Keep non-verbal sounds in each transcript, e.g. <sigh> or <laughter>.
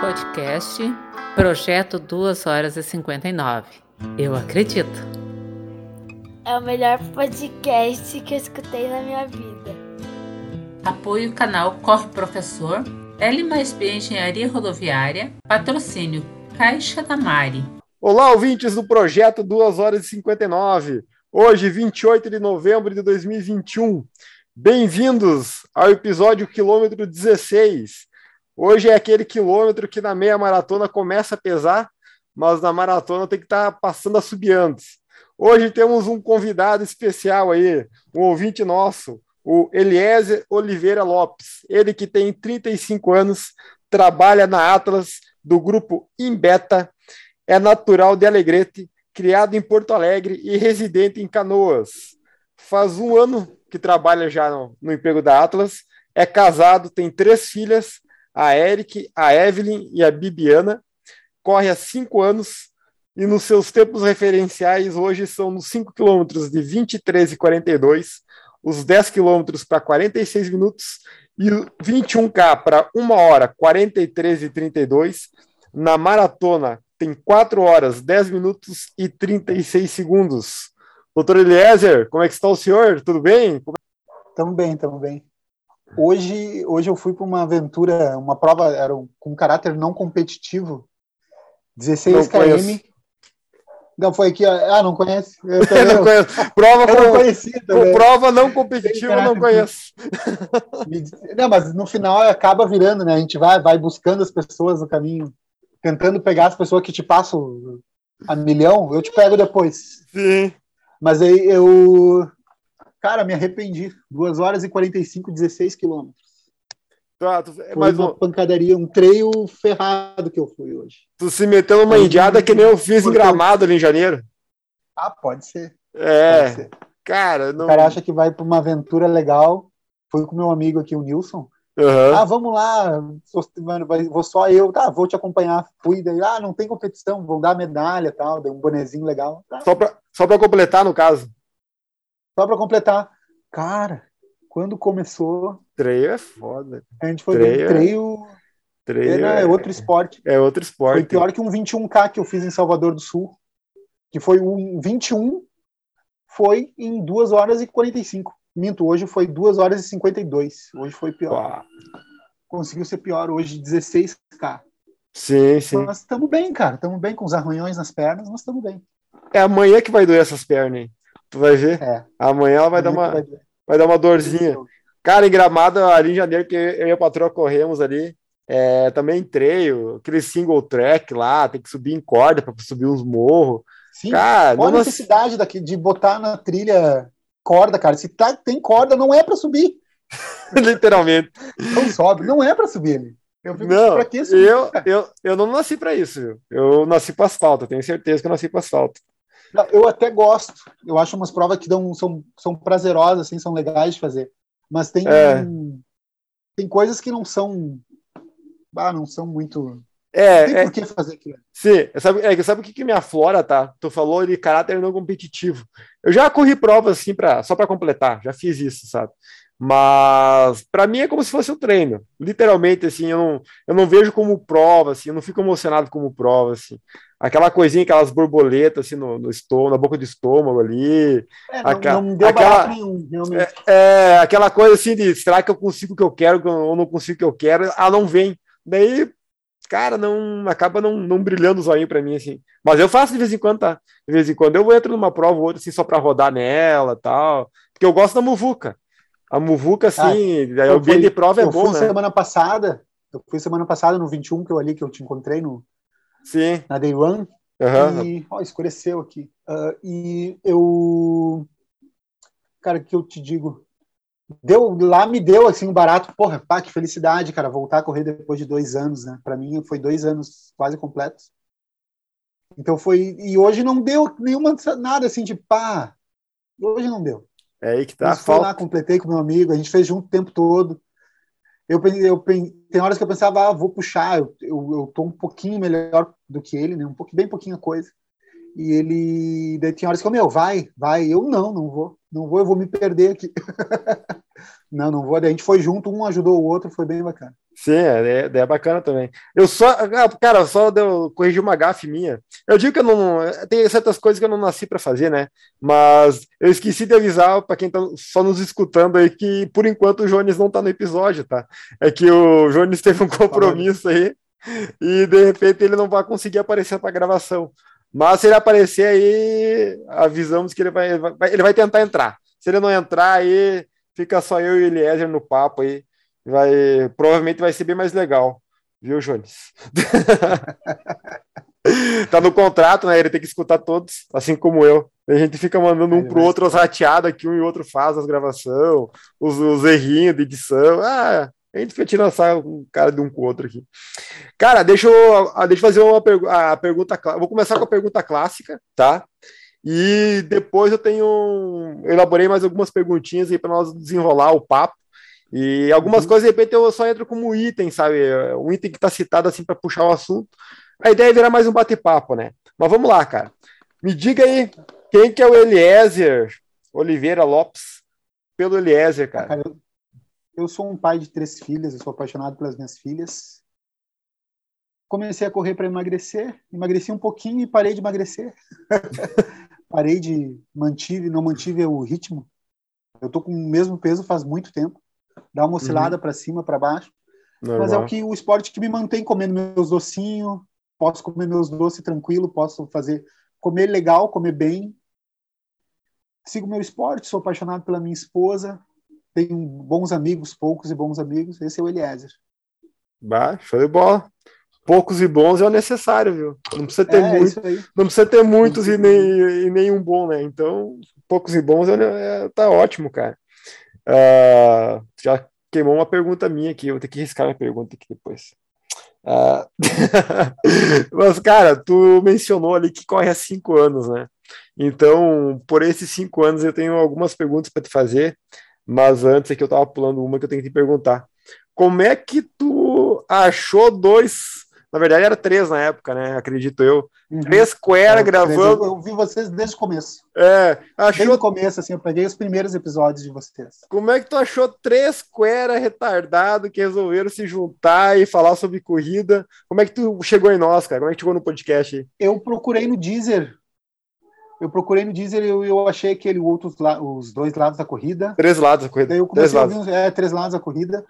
podcast Projeto 2 horas e 59. Eu acredito. É o melhor podcast que eu escutei na minha vida. Apoio canal Corre Professor, L mais B Engenharia Rodoviária, patrocínio Caixa da Mari. Olá, ouvintes do projeto 2 horas e 59. Hoje, 28 de novembro de 2021. Bem-vindos ao episódio quilômetro 16. Hoje é aquele quilômetro que na meia maratona começa a pesar, mas na maratona tem que estar tá passando a subiantes. Hoje temos um convidado especial aí, um ouvinte nosso, o Eliezer Oliveira Lopes. Ele que tem 35 anos, trabalha na Atlas do grupo Imbeta é natural de Alegrete, criado em Porto Alegre e residente em Canoas. Faz um ano que trabalha já no, no emprego da Atlas, é casado, tem três filhas, a Eric, a Evelyn e a Bibiana. Corre há cinco anos e nos seus tempos referenciais hoje são nos 5 quilômetros de 23 e 42, os 10 quilômetros para 46 minutos e 21K para 1 hora 43 e 32. Na maratona tem 4 horas, 10 minutos e 36 segundos. Doutor Eliezer, como é que está o senhor? Tudo bem? Estamos bem, estamos bem. Hoje, hoje eu fui para uma aventura, uma prova era com caráter não competitivo, 16 não km. Conheço. Não, foi aqui, ah, não conhece? <laughs> Eu, não conheço. Prova, eu não conhecia prova não competitiva, não conheço. Não, mas no final acaba virando, né? A gente vai, vai buscando as pessoas no caminho tentando pegar as pessoas que te passam a milhão, eu te pego depois. Sim. Mas aí eu. Cara, me arrependi. 2 horas e 45, 16 quilômetros. Tá, tu, Foi mas uma pancadaria, um treio ferrado que eu fui hoje. Tu se meteu numa indiada que nem eu fiz em Gramado ali em janeiro. Ah, pode ser. É. Pode ser. Cara, não... O cara acha que vai para uma aventura legal. Foi com meu amigo aqui, o Nilson. Uhum. Ah, vamos lá, mano, vou só eu, tá, vou te acompanhar. Fui, daí, ah, não tem competição, vão dar medalha tal, deu um bonezinho legal. Tá. Só pra, só pra completar, no caso. Só pra completar. Cara, quando começou. Treio é foda. A gente foi treio. treio, treio é, é, outro esporte. É outro esporte. Foi pior que um 21K que eu fiz em Salvador do Sul, que foi um 21, foi em 2 horas e 45. Minto, hoje foi 2 horas e 52. Hoje foi pior. Uau. Conseguiu ser pior hoje, 16K. Sim, sim. Nós estamos bem, cara. Estamos bem com os arranhões nas pernas, nós estamos bem. É amanhã que vai doer essas pernas, hein? Tu vai ver? É. Amanhã ela vai dar uma, vai, vai, dar uma dorzinha. Cara, em Gramado, ali em janeiro, que eu e a patroa corremos ali, é, também treio, aquele single track lá, tem que subir em corda para subir uns morros. Sim, cara, qual a necessidade daqui, de botar na trilha corda, cara. Se tá, tem corda, não é para subir. <laughs> Literalmente. Não sobe, não é para subir. Eu fico, não, pra que subir, eu, eu, eu não nasci para isso. Viu? Eu nasci para asfalto, tenho certeza que eu nasci para asfalto. Eu até gosto. Eu acho umas provas que dão, são, são prazerosas, assim, são legais de fazer. Mas tem, é. tem coisas que não são. Ah, não são muito. É, tem é, por que fazer aquilo. Sim, sabe, é, sabe o que, que me aflora, tá? Tu falou de caráter não competitivo. Eu já corri provas assim pra, só para completar, já fiz isso, sabe? Mas para mim é como se fosse um treino. Literalmente, assim, eu não, eu não vejo como prova, assim, eu não fico emocionado como prova, assim. Aquela coisinha, aquelas borboletas assim no, no estômago, na boca do estômago ali. É, não, aquela, não deu aquela, nenhum, realmente. É, é, aquela coisa assim de será que eu consigo o que eu quero ou não consigo o que eu quero? Ah, não vem. Daí cara, não acaba não, não brilhando o zoinho para mim, assim. Mas eu faço de vez em quando, tá? De vez em quando eu entro numa prova ou outra, assim, só para rodar nela tal. Porque eu gosto da muvuca. A muvuca, assim, ah, o bem de prova é bom, fui né? semana passada, eu fui semana passada no 21, que eu ali, que eu te encontrei no, Sim. na Day One. Uhum. E, ó, escureceu aqui. Uh, e eu. Cara, que eu te digo? deu lá me deu assim um barato, porra, pá, que felicidade, cara, voltar a correr depois de dois anos, né? Para mim foi dois anos quase completos. Então foi e hoje não deu nenhuma nada assim de pá, hoje não deu. É aí que tá. Fui lá, completei com meu amigo, a gente fez junto o tempo todo. Eu, eu tem horas que eu pensava, ah, vou puxar, eu, eu, eu tô um pouquinho melhor do que ele, né? Um pouquinho, bem pouquinha coisa. E ele, daí tinha horas que eu, meu, vai, vai. Eu não, não vou, não vou, eu vou me perder aqui. <laughs> Não, não vou. A gente foi junto, um ajudou o outro, foi bem bacana. Sim, é, é, é bacana também. Eu só, ah, cara, só deu, corrigi uma gafe minha. Eu digo que eu não. Tem certas coisas que eu não nasci para fazer, né? Mas eu esqueci de avisar para quem tá só nos escutando aí que, por enquanto, o Jones não tá no episódio, tá? É que o Jones teve um compromisso aí e de repente ele não vai conseguir aparecer para gravação. Mas se ele aparecer aí, avisamos que ele vai, ele vai tentar entrar. Se ele não entrar aí, fica só eu e o Eliezer no papo aí vai provavelmente vai ser bem mais legal, viu, Jones? <laughs> tá no contrato, né? Ele tem que escutar todos, assim como eu. A gente fica mandando um pro outro as rateadas que um e outro faz as gravações, os, os errinhos de edição. Ah, a gente fica tirando um cara de um com o outro aqui. Cara, deixa eu, ah, deixa eu fazer uma pergu a pergunta. Vou começar com a pergunta clássica, tá? E depois eu tenho. Eu elaborei mais algumas perguntinhas aí para nós desenrolar o papo. E algumas uhum. coisas, de repente, eu só entro como item, sabe? Um item que está citado assim para puxar o assunto. A ideia é virar mais um bate-papo, né? Mas vamos lá, cara. Me diga aí, quem que é o Eliezer Oliveira Lopes? Pelo Eliezer, cara. cara eu, eu sou um pai de três filhas, eu sou apaixonado pelas minhas filhas. Comecei a correr para emagrecer, emagreci um pouquinho e parei de emagrecer. <laughs> parei de mantive, não mantive o ritmo. Eu tô com o mesmo peso faz muito tempo dá uma oscilada uhum. para cima, para baixo. Normal. Mas é o que o esporte que me mantém comendo meus docinhos, posso comer meus doces tranquilo, posso fazer comer legal, comer bem. Sigo meu esporte, sou apaixonado pela minha esposa, tenho bons amigos, poucos e bons amigos. Esse é o Eliezer. Bah, show de bola. Poucos e bons é o necessário, viu? Não precisa ter é, muito, não precisa ter muitos e, nem, e nenhum bom, né? Então, poucos e bons é, é, tá ótimo, cara. Uh, já queimou uma pergunta minha aqui, eu vou ter que riscar minha pergunta aqui depois. Uh, <laughs> mas, cara, tu mencionou ali que corre há cinco anos, né? Então, por esses cinco anos, eu tenho algumas perguntas para te fazer, mas antes aqui eu tava pulando uma que eu tenho que te perguntar. Como é que tu achou dois na verdade, era três na época, né? Acredito eu. Uhum. Três Quera gravando. Eu, eu, vi vocês desde o começo. É, achou. Desde o começo, assim, eu peguei os primeiros episódios de vocês. Como é que tu achou três Quera retardado que resolveram se juntar e falar sobre corrida? Como é que tu chegou em nós, cara? Como é que chegou no podcast aí? Eu procurei no Deezer. Eu procurei no Deezer e eu, eu achei aquele outros os dois lados da corrida. Três lados da corrida. Daí eu comecei três a ouvir, é, três lados da corrida.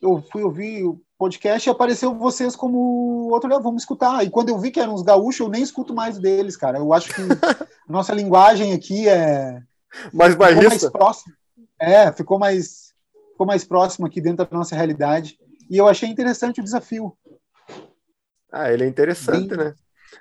Eu fui ouvir podcast e apareceu vocês como outro, ah, vamos escutar. E quando eu vi que eram os gaúchos, eu nem escuto mais deles, cara. Eu acho que nossa linguagem aqui é <laughs> mais mais próximo. É, ficou mais ficou mais próximo aqui dentro da nossa realidade. E eu achei interessante o desafio. Ah, ele é interessante, Bem, né?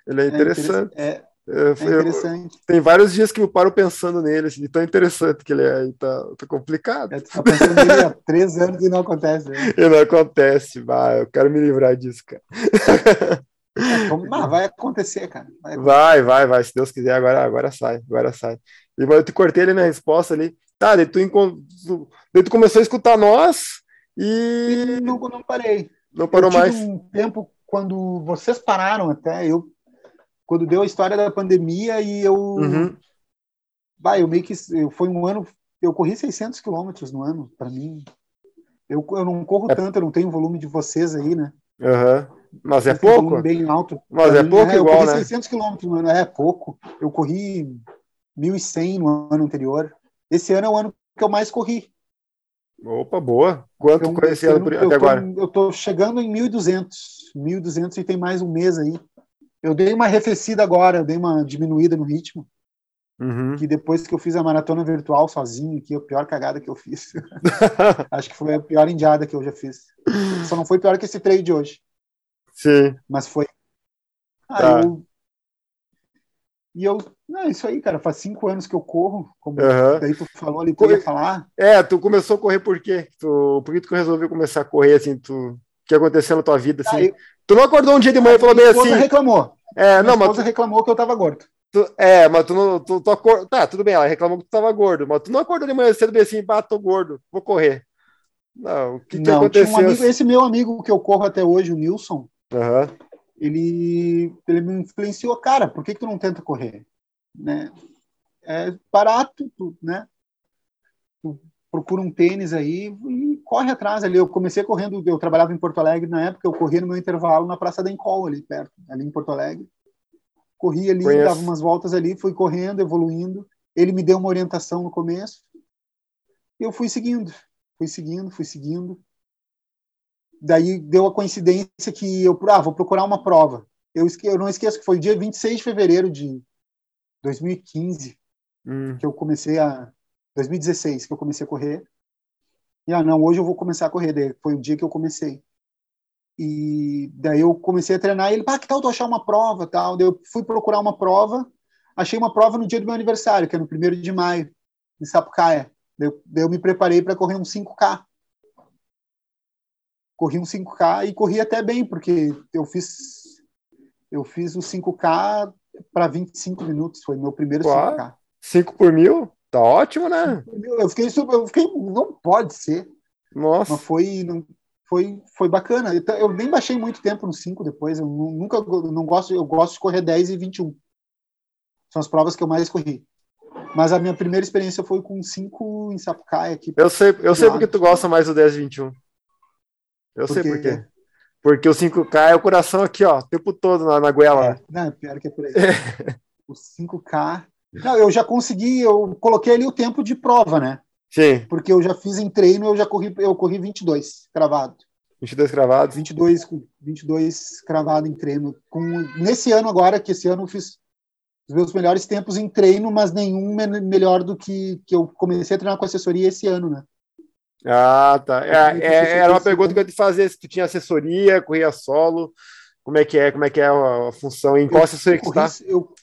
Ele é interessante. É, é, é, é interessante. Eu, tem vários dias que eu paro pensando nele, assim, de tão interessante que ele é, tá, tá complicado. É, tá pensando nele há três anos e não acontece. Né? E não acontece, vai, eu quero me livrar disso, cara. É, como, mas vai acontecer, cara. Vai, vai, vai, vai, se Deus quiser, agora, agora sai, agora sai. E eu te cortei ali na resposta ali. Tá, daí tu, daí tu começou a escutar nós e. e não, não parei. Não parou mais. um tempo quando vocês pararam até, eu quando deu a história da pandemia e eu. Uhum. Vai, eu meio que. Foi um ano. Eu corri 600 quilômetros no ano, para mim. Eu, eu não corro é... tanto, eu não tenho o volume de vocês aí, né? Uhum. Mas é pouco? Um bem alto. Mas é pouco é, igual, eu corri né? 600 quilômetros no ano, é pouco. Eu corri 1.100 no ano anterior. Esse ano é o ano que eu mais corri. Opa, boa. Quanto então, conheci até eu agora? Tô, eu tô chegando em 1.200. 1.200 e tem mais um mês aí. Eu dei uma arrefecida agora, eu dei uma diminuída no ritmo. Uhum. Que depois que eu fiz a maratona virtual sozinho, que é a pior cagada que eu fiz. <laughs> Acho que foi a pior indiada que eu já fiz. Só não foi pior que esse trade de hoje. Sim. Mas foi. Ah, tá. eu... E eu. Não, isso aí, cara. Faz cinco anos que eu corro. Como uhum. daí tu falou ali, tu ia falar. É, tu começou a correr por quê? Tu... Por que tu resolveu começar a correr assim? Tu... Que aconteceu na tua vida? Assim? Eu... Tu não acordou um dia de manhã e falou bem assim. reclamou. É, não, mas. Tu... reclamou que eu tava gordo. Tu, é, mas tu não. Tu, tu acor... Tá, tudo bem, ela reclamou que tu tava gordo, mas tu não acordou de manhã cedo bem assim, bah, tô gordo, vou correr. Não, o que, não, que aconteceu? Um amigo, esse meu amigo que eu corro até hoje, o Nilson, uhum. ele, ele me influenciou, cara, por que, que tu não tenta correr? Né? É barato, né? Tu procura um tênis aí e corre atrás ali. Eu comecei correndo, eu trabalhava em Porto Alegre na época, eu corria no meu intervalo na Praça da Encol, ali perto, ali em Porto Alegre. Corri ali, Conheço. dava umas voltas ali, fui correndo, evoluindo. Ele me deu uma orientação no começo. E eu fui seguindo, fui seguindo, fui seguindo. Daí deu a coincidência que eu, ah, vou procurar uma prova. Eu, esque, eu não esqueço que foi dia 26 de fevereiro de 2015 Hum. que eu comecei a 2016 que eu comecei a correr. E ah, não, hoje eu vou começar a correr, daí foi o dia que eu comecei. E daí eu comecei a treinar e ele, pá, que tal tu achar uma prova, tal. Daí eu fui procurar uma prova, achei uma prova no dia do meu aniversário, que é no primeiro de maio, em Sapucaia. Daí eu, daí eu me preparei para correr um 5K. Corri um 5K e corri até bem, porque eu fiz eu fiz o 5K para 25 minutos, foi meu primeiro Uau. 5K. 5 por mil? Tá ótimo, né? Eu fiquei eu fiquei, não pode ser, Nossa. mas foi, não, foi, foi bacana. Eu, eu nem baixei muito tempo no 5 depois, eu nu- nunca, eu não gosto, eu gosto de correr 10 e 21. São as provas que eu mais corri. Mas a minha primeira experiência foi com 5 em Sapucaia aqui. Eu sei, eu sei porque tu gosta mais do 10 e 21. Eu Por sei por quê. Porque o 5K é o coração aqui, ó, o tempo todo na, na goela. É, não, pior que é por aí. <laughs> o 5K. Não, eu já consegui, eu coloquei ali o tempo de prova, né? Sim, Porque eu já fiz em treino, eu já corri, eu corri 22 cravado. 22 cravados. 22, com 22 cravado em treino. Com, nesse ano agora, que esse ano eu fiz os meus melhores tempos em treino, mas nenhum me- melhor do que, que eu comecei a treinar com assessoria esse ano, né? Ah, tá. É, é, você era uma pergunta que eu te fazer, se tu tinha assessoria, corria solo, como é que é, como é que é a, função, em qual Eu assessoria que tu tá? eu,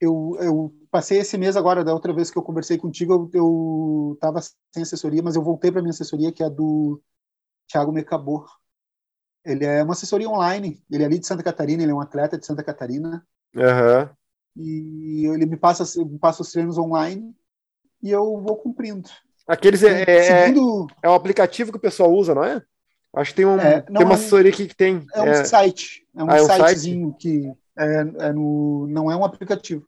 eu, eu passei esse mês agora, da outra vez que eu conversei contigo, eu, eu tava sem assessoria, mas eu voltei para minha assessoria, que é a do Thiago Mecabor. Ele é uma assessoria online, ele é ali de Santa Catarina, ele é um atleta de Santa Catarina, Aham. e ele me passa, me passa os treinos online e eu vou cumprindo. Aqueles é, é, Seguindo, é um aplicativo que o pessoal usa, não é? Acho que tem, um, É, não, tem uma é assessoria aqui que tem. é um É, site, é um Ah, é um sitezinho que é, é no, não é um aplicativo.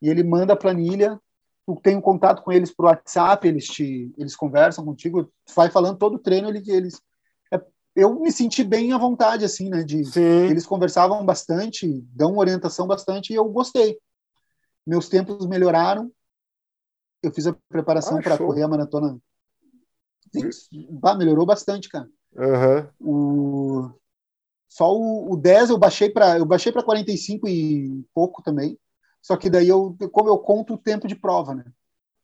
E ele manda a planilha, tu tem um contato com eles por WhatsApp, eles te, eles conversam contigo, tu vai falando todo o treino, ele, eles, é- eu me senti bem à vontade, assim, né, de, sim. eles conversavam bastante, dão orientação bastante e eu gostei. Meus tempos melhoraram. Eu fiz a preparação Ah, para correr a maratona. Sim, bah, melhorou bastante, cara. Aham. O só o, o 10 eu baixei para eu baixei para 45 e pouco também. Só que daí eu como eu conto o tempo de prova, né?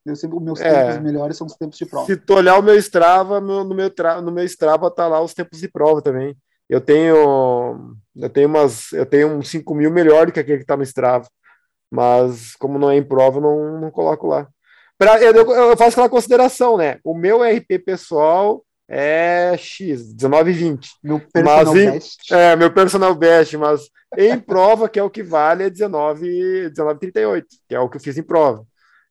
Eu sempre, os meus É. tempos melhores são os tempos de prova. Se tu olhar o meu Strava, meu- no, meu tra- no meu Strava tá lá os tempos de prova também. Eu tenho, eu tenho umas, eu tenho um 5 mil melhor do que aquele que tá no Strava. Mas como não é em prova, eu não, não coloco lá. Pra, eu- eu faço aquela consideração, né? O meu RP pessoal é X, 19 e 20. Meu personal em- best. É, meu personal best, mas em prova, que é o que vale, é 19, 19,38, que é o que eu fiz em prova.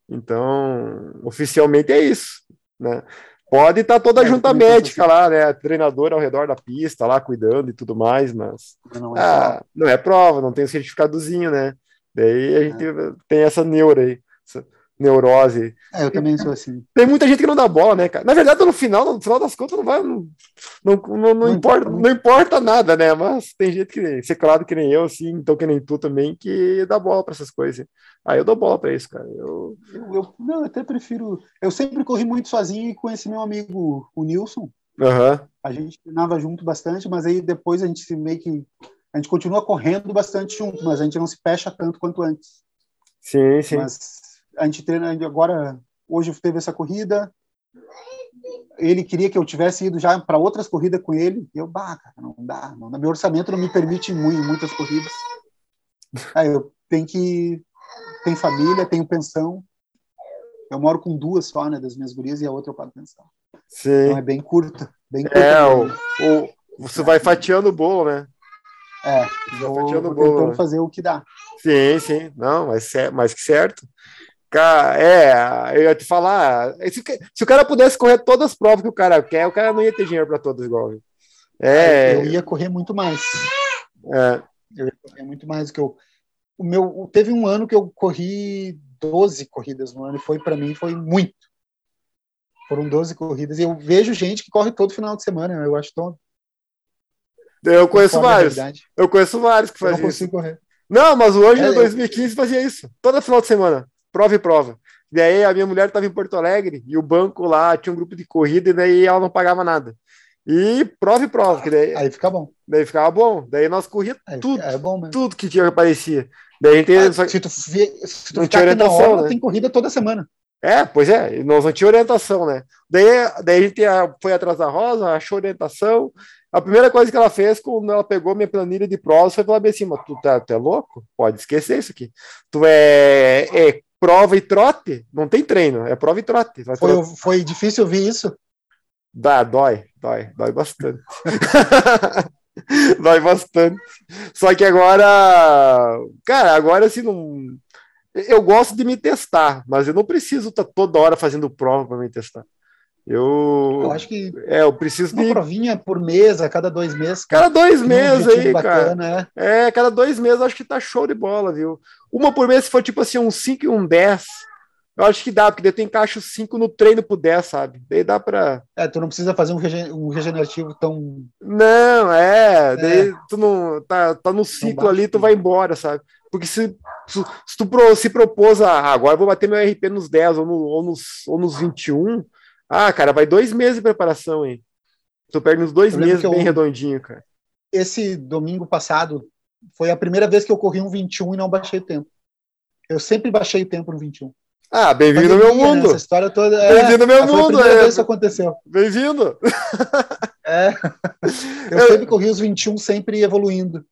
Então, oficialmente é isso, né? Pode estar toda a É, junta médica lá, né? Treinador ao redor da pista, lá cuidando e tudo mais, mas Não é ah, não é prova, não tem o certificadozinho, né? Daí a gente tem essa neura aí, essa neurose. É, eu também sou assim. Tem muita gente que não dá bola, né, cara? Na verdade, no final, no final das contas, não vai. Não, não, não, não importa, importa. não importa nada, né? Mas tem gente que, ser claro que nem eu, assim, então que nem tu também, que dá bola pra essas coisas. Aí eu dou bola pra isso, cara. Eu, Eu, eu- não, eu até prefiro. Eu sempre corri muito sozinho e com esse meu amigo, o Nilson. Aham. A gente treinava junto bastante, mas aí depois a gente se meio que. A gente continua correndo bastante junto, mas a gente não se fecha tanto quanto antes. Sim, sim. Mas a gente treina agora. Hoje teve essa corrida. Ele queria que eu tivesse ido já para outras corridas com ele. E eu, bah, cara, não dá. Não, meu orçamento não me permite muito, muitas corridas. Aí eu tenho que. Tem família, tenho pensão. Eu moro com duas só, né, das minhas gurias, e a outra eu pago pensão. sim. Então é bem curta. Bem curta É, o, o, você vai fatiando o bolo, né? É, vou, vou o bolo, tentando né? fazer o que dá. Sim, sim. Não, mas é mais que certo. Cara, é, eu ia te falar, se, se o cara pudesse correr todas as provas que o cara quer, o cara não ia ter dinheiro para todas igual. É, Eu ia correr muito mais. é, Eu ia correr muito mais do que eu. O meu, teve um ano que eu corri 12 corridas no ano e foi para mim foi muito. Foram 12 corridas. E eu vejo gente que corre todo final de semana. Eu acho tão. Eu conheço vários. Eu conheço vários que Eu faziam isso. correr. Não, mas Anjo É, eu- 2015 fazia isso. Toda final de semana. Prova e prova. E aí a minha mulher estava em Porto Alegre e o banco lá tinha um grupo de corrida e daí ela não pagava nada. E prova e prova, que daí, Aí fica bom. daí ficava bom. Daí nós corríamos Aí tudo, é tudo que tinha que aparecia. Daí a gente Ah, só- se tu, vi- se tu ficar tinha aqui na orientação, hora, né? tem corrida toda semana. É, pois é, nós não tinha orientação, né? Daí, daí a gente ah, foi atrás da Rosa, achou orientação. A primeira coisa que ela fez quando ela pegou minha planilha de provas foi falar bem assim: "Mas tu, tá, tu é louco? Pode esquecer isso aqui. Tu é, é prova e trote, não tem treino, é prova e trote. Foi, trote. foi difícil ouvir isso? Dá, dói, dói, dói bastante. <laughs> dói bastante. Só que agora, cara, agora assim não. Eu gosto de me testar, mas eu não preciso estar toda hora fazendo prova para me testar. Eu, Eu acho que é, eu preciso uma de provinha por mês, a cada dois meses. cada dois um meses objetivo aí, cara. bacana, é. É, cada dois meses acho que tá show de bola, viu? Uma por mês, se for tipo assim, um 5 e um 10, eu acho que dá, porque daí tu encaixa os 5 no treino pro 10, sabe? Daí dá pra. É, tu não precisa fazer um, regen- um regenerativo tão. Não, é, daí tu não tá, tá no ciclo ali, tu vai embora, sabe? Porque se, se, se tu pro- se propôs a ah, agora eu vou bater meu RP nos 10 ou, no, ou, nos, ou nos 21, ah, cara, vai dois meses de preparação, hein? Tu perde uns dois meses que eu- bem redondinho, cara. Esse domingo passado foi a primeira vez que eu corri um 21 e não baixei o tempo. Eu sempre baixei o tempo no 21. Ah, bem-vindo ao meu né? mundo! Essa história toda. é, Bem-vindo ao meu foi a mundo! é. vez que isso aconteceu. Bem-vindo! É. <laughs> Eu Eu- sempre corri os 21, sempre evoluindo.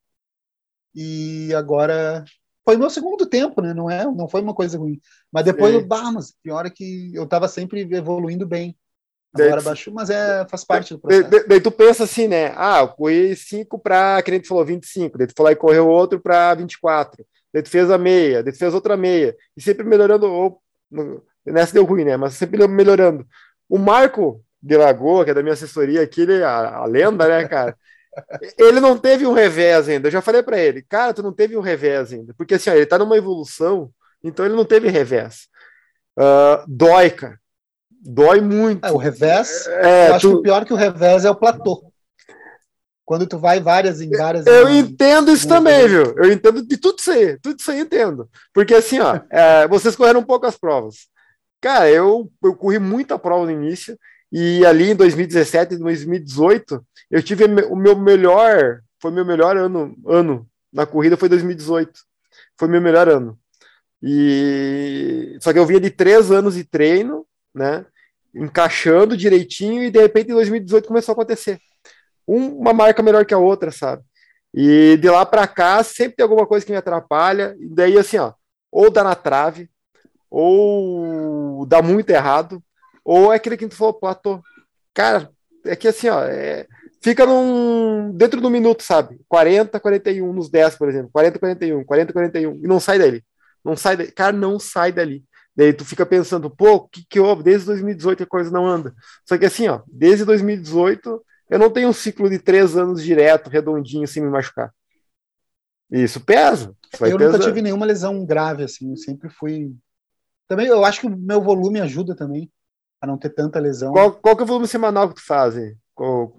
E agora foi meu segundo tempo, né? Não é, não foi uma coisa ruim. Mas depois Sim. eu, bah, mas pior é que eu tava sempre evoluindo bem. Agora baixou, mas é faz parte do processo. daí- daí tu pensa assim, né? Ah, eu corri 5 para, que nem tu falou, 25. Daí tu foi lá e correu outro para 24. Daí tu fez a meia, daí tu fez outra meia. E sempre melhorando. Ou, nessa deu ruim, né? Mas sempre melhorando. O Marco de Lagoa, que é da minha assessoria aqui, ele, é a, a lenda, né, cara? <laughs> Ele não teve um revés ainda. Eu já falei para ele, cara, tu não teve um revés ainda. Porque assim, ó, ele tá numa evolução, então ele não teve revés. Ah, dói, cara. Dói muito. É, o revés, É, eu acho tu- que o pior que o revés é o platô. Quando tu vai várias em várias. Eu em- entendo isso Muito também, viu? Eu entendo de tudo isso aí, tudo isso aí eu entendo. Porque assim, ó, é, vocês correram poucas provas. Cara, eu, eu corri muita prova no início, e ali em 2017 e 2018, eu tive o meu melhor, foi meu melhor ano, ano na corrida, foi 2018. Foi meu melhor ano. E só que eu vinha de três anos de treino, né? Encaixando direitinho, e de repente em 2018 começou a acontecer um- uma marca melhor que a outra, sabe? E de lá para cá sempre tem alguma coisa que me atrapalha, e daí assim, ó, ou dá na trave, ou dá muito errado, ou é aquele que tu falou, platô. Cara, é que assim, ó, é- fica num, dentro do minuto, sabe? 40, 41 nos 10, por exemplo, 40, 41, 40, 41, e não sai dali. Não sai dali. Cara, não sai dali. Daí tu fica pensando, pô, o que que houve? Desde 2018 a coisa não anda. Só que assim, ó, desde 2018 eu não tenho um ciclo de três anos direto, redondinho, sem me machucar. Isso pesa. Isso eu nunca pesar. tive nenhuma lesão grave, assim. Eu sempre fui. Também eu acho que o meu volume ajuda também a não ter tanta lesão. Qual, qual que é o volume semanal que tu faz?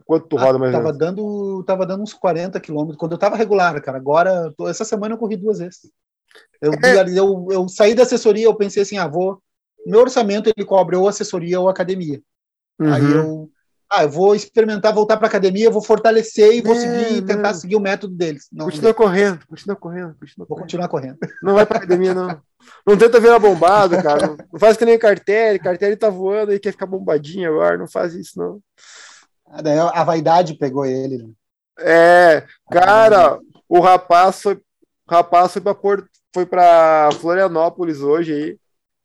quanto tu Ah, roda mais ou tava menos? dando, tava dando uns 40 quilômetros quando eu tava regular, cara. Agora, tô- essa semana eu corri duas vezes. Eu, É. eu, eu saí da assessoria, eu pensei assim, ah, vou. Meu orçamento ele cobre ou assessoria ou academia. Aí Uhum. eu, ah, eu vou experimentar voltar para academia, vou fortalecer e vou Não, seguir, tentar não. seguir o método deles. Não, Continua correndo, continua correndo, continua vou correndo. continuar correndo. Não vai pra academia, não. Não tenta virar bombado, cara. Não- Não faz que nem Cartelli. Cartelli tá voando e quer ficar bombadinho agora. Não faz isso, não. Ah, daí a vaidade pegou ele. né? É, cara, o rapaz foi, o rapaz foi para Porto, foi para Florianópolis hoje aí.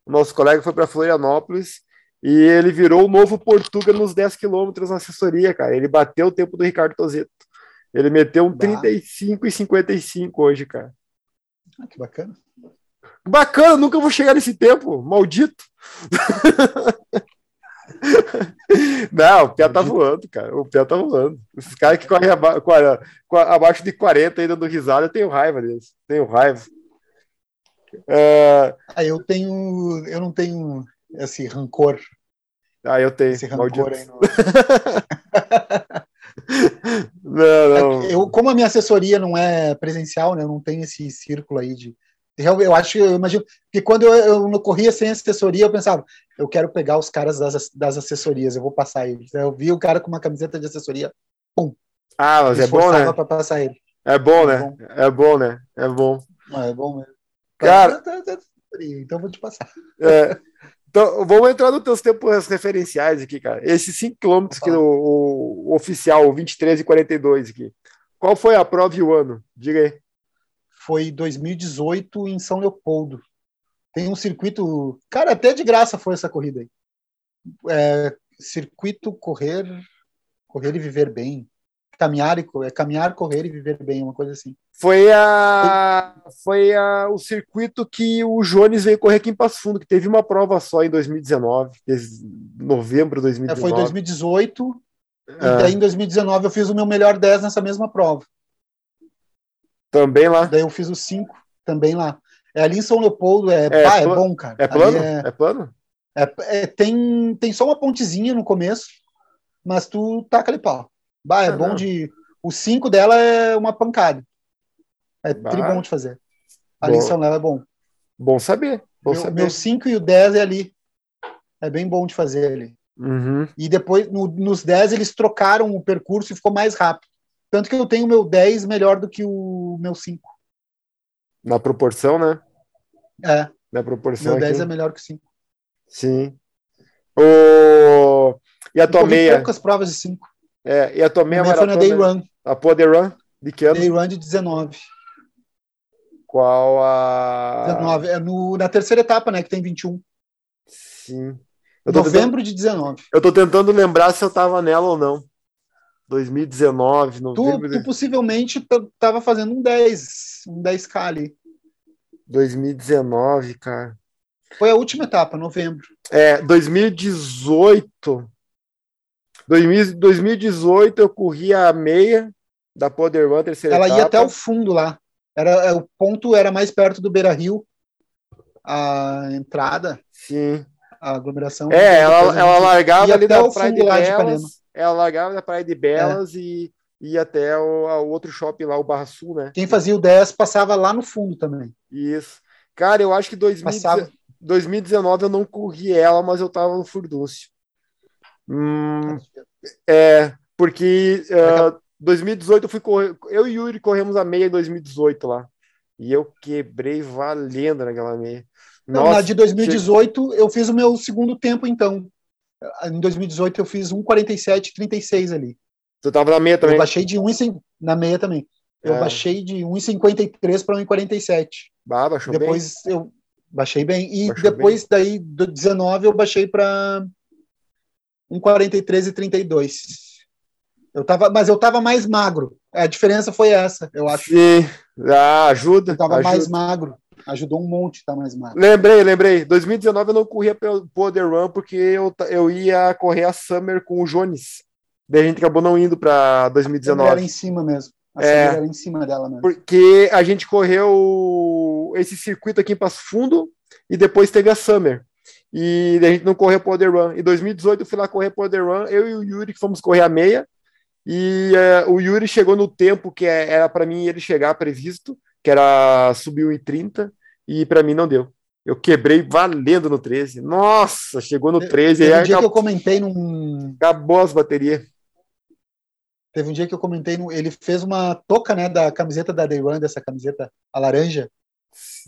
O nosso colega foi para Florianópolis e ele virou o novo Portuga nos 10 quilômetros na assessoria, cara. Ele bateu o tempo do Ricardo Tozeto. Ele meteu um Bah. 35 e 55 hoje, cara. Ah, que bacana. Bacana, nunca vou chegar nesse tempo, maldito. <laughs> Não, o pé tá voando, cara. O pé tá voando. Esses caras que correm aba abaixo de 40 ainda dando risada, eu tenho raiva deles. Tenho raiva. É, Ah, eu tenho, eu não tenho esse rancor. Ah, eu tenho. esse rancor maldito. aí no... <laughs> Não, não. Eu, como a minha assessoria não é presencial, né? Eu não tenho esse círculo aí de. Eu, acho, eu imagino, que quando eu, eu não corria sem assessoria, eu pensava, eu quero pegar os caras das, das assessorias, eu vou passar eles. Eu vi o cara com uma camiseta de assessoria, Ah, mas é bom, né? pra passar ele. É bom, É né? É bom, né? É bom. Ah, é bom mesmo. Cara- Então eu vou te passar. É. Então, vamos entrar nos teus tempos referenciais aqui, cara. Esses 5 km que o, o- oficial, o 23 e 42 aqui. Qual foi a prova e o ano? Diga aí. Foi 2018 em São Leopoldo. Tem um circuito. Cara, até de graça foi essa corrida aí. É, circuito correr, correr e viver bem. Caminhar e é caminhar, correr e viver bem, uma coisa assim. Foi a foi a, o circuito que o Jones veio correr aqui em Passo Fundo, que teve uma prova só em 2019, desde novembro de É, 2019. foi 2018 e Ah, daí em 2019 eu fiz o meu melhor 10 nessa mesma prova. também lá. Daí eu fiz os 5 também lá. É ali em São Leopoldo, é, É, é bom, cara. É plano? é- É plano? É, é- tem, tem só uma pontezinha no começo, mas tu taca ali pau. Bah, é Ah, bom não. de. O 5 dela é uma pancada. É Bah. tri bom de fazer. Bom. São Léo é bom. Bom saber. Bom Meu, saber. meu 5 e o 10 é ali. É bem bom de fazer ali. Uhum. E depois, no- nos 10, eles trocaram o percurso e ficou mais rápido. Tanto que eu tenho o meu 10 melhor do que o meu 5. Na proporção, né? É, Na proporção meu 10 aqui. é melhor que o 5. Sim. O... E a tua Corri meia? poucas provas de 5. É, e a tua meia Minha foi na Day maratona? Run. A Poder Run? De que ano? Day Run de 19. Qual a. 19. É no, na terceira etapa, né? Que tem 21. Sim. Tô, tentando, Novembro de 19. eu tô tentando lembrar se eu tava nela ou não. 2019, Tu, novembro tu de possivelmente tava fazendo um 10, um 10k ali. 2019, cara. Foi a última etapa, novembro. É, 2018. 2000 2018 eu corri a meia da Poder Run, terceira Ela etapa. ia até o fundo lá. Era, é, o ponto era mais perto do Beira Rio. A entrada, Sim. a aglomeração. É, ela, ela largava ali da Praia de lá de. Belas. Ela largava da Praia de Belas e ia até o, o outro shopping lá, o Barra Sul, né? Quem fazia o 10 passava lá no fundo também. Isso. Cara, eu acho que 2019, Passava. 2019 eu não corri ela, mas eu tava no Furdúncio. Hum, é, porque ah, 2018 eu fui correr, eu e Yuri corremos a meia em 2018 lá. E eu quebrei valendo naquela meia. Não, na de 2018 eu fiz o meu segundo tempo, então. Em 2018 eu fiz 1,47,36 ali. Tu tava na meia também? Eu baixei de 1,50 na meia também. Eu É. baixei de 1,53 para 1,47. Bah, baixou bem. Depois eu baixei bem. E Baixou depois daí, do 19, eu baixei para 1,43 e 32. Eu tava, mas eu tava mais magro. A diferença foi essa, eu acho. Sim. Ah, ajuda. Eu tava ajuda. mais magro. Ajudou um monte estar mais magro. Lembrei, lembrei. 2019 eu não corria pelo Poder Run porque eu, eu ia correr a Summer com o Jones. Daí a gente acabou não indo para A Summer era 2019. em cima mesmo. A É. Summer era em cima dela mesmo. Porque a gente correu esse circuito aqui em Passo Fundo e depois teve a Summer. E a gente não correu Poder Run. Em 2018 eu fui lá correr Poder Run, eu e o Yuri que fomos correr a meia. E eh, o Yuri chegou no tempo que é- era para mim ele chegar previsto, que era subir 1,30, e para mim não deu. Eu quebrei valendo no 13. Nossa, chegou no 13 e Teve um dia que eu comentei num. acabou as baterias. Teve um dia que eu comentei. Num, ele fez uma toca, né, da camiseta da Day One, dessa camiseta, a laranja.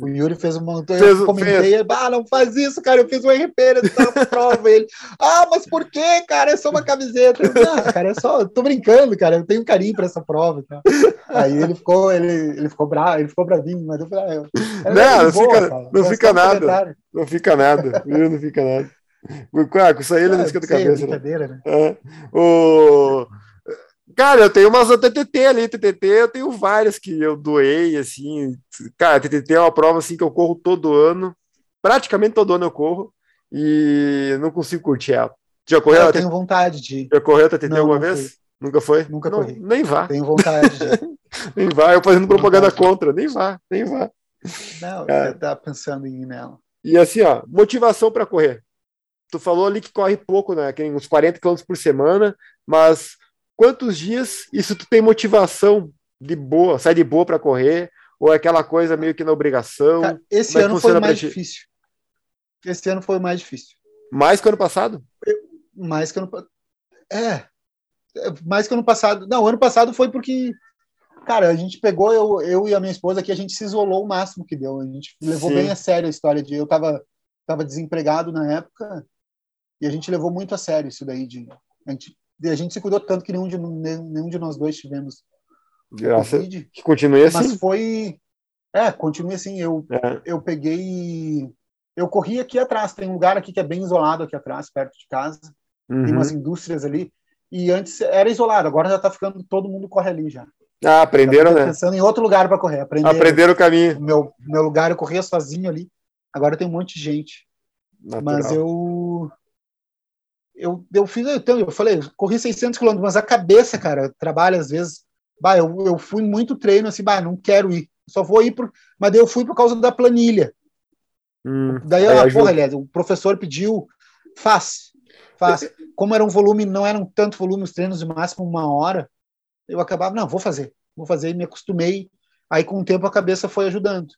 O Yuri fez uma. Fez eu comentei, ah, não faz isso, cara. Eu fiz um RP nessa prova. Ele, ah, mas por que, cara? É só uma camiseta. Eu, não, cara, é só. Tô brincando, cara. Eu tenho carinho pra essa prova. tal. Aí ele ficou, ele, ele ficou bravo, ele ficou bravinho, mas eu falei, ah, eu, Não, não boa, fica- cara. não fica um nada. Não fica nada, viu? Não fica nada. O Quaco, isso aí ele não esquenta a é cabeça. né? brincadeira, né? É. O... Cara, eu tenho umas TTT ali, TTT, eu tenho várias que eu doei, assim. Cara, TTT é uma prova assim que eu corro todo ano, praticamente todo ano eu corro, e não consigo curtir ela. Já correu, Eu tenho vontade de. Já correu TTT Não, alguma não vez? Nunca foi? Nunca Não, corri. Nem vá, Tenho vontade de. <laughs> nem vá. Eu fazendo propaganda contra, nem vá, nem vá. Não, É. você tá pensando em ir nela. E assim, ó, motivação para correr. tu falou ali que corre pouco, né? Que uns 40 km por semana, mas quantos dias isso tu tem motivação de boa, sai de boa para correr, ou é aquela coisa meio que na obrigação? Cara, esse ano foi mais difícil. Esse ano foi mais difícil. Mais que ano passado? Mais que ano É. Mais que ano passado. Não, ano passado foi porque Cara, a gente pegou, eu, eu e a minha esposa aqui, a gente se isolou o máximo que deu. A gente levou Sim. bem a sério a história de. Eu tava, tava desempregado na época e a gente levou muito a sério isso daí. De, a, gente, a gente se cuidou tanto que nenhum de, nenhum de nós dois tivemos. Graças. COVID, que continue assim. Mas foi. É, continue assim. Eu, é. eu peguei. Eu corri aqui atrás. Tem um lugar aqui que é bem isolado aqui atrás, perto de casa. Uhum. Tem umas indústrias ali. E antes era isolado, agora já tá ficando. Todo mundo corre ali já. Ah, aprenderam, né? Pensando em outro lugar para correr. Aprenderam, aprenderam o caminho. Meu, meu lugar eu corria sozinho ali. Agora tem um monte de gente. Natural. Mas eu eu, eu fiz, então, eu falei, corri 600 quilômetros, mas a cabeça, cara, trabalha às vezes. Bah, eu, eu fui muito treino assim, bah, não quero ir, só vou ir por. Mas daí eu fui por causa da planilha. Hum, daí, eu, porra, aliás, o professor pediu, faz, faz. Como era um volume, não eram tanto volume os treinos de máximo uma hora, eu acabava, não, vou fazer, vou fazer, e me acostumei. Aí, com o tempo, a cabeça foi ajudando.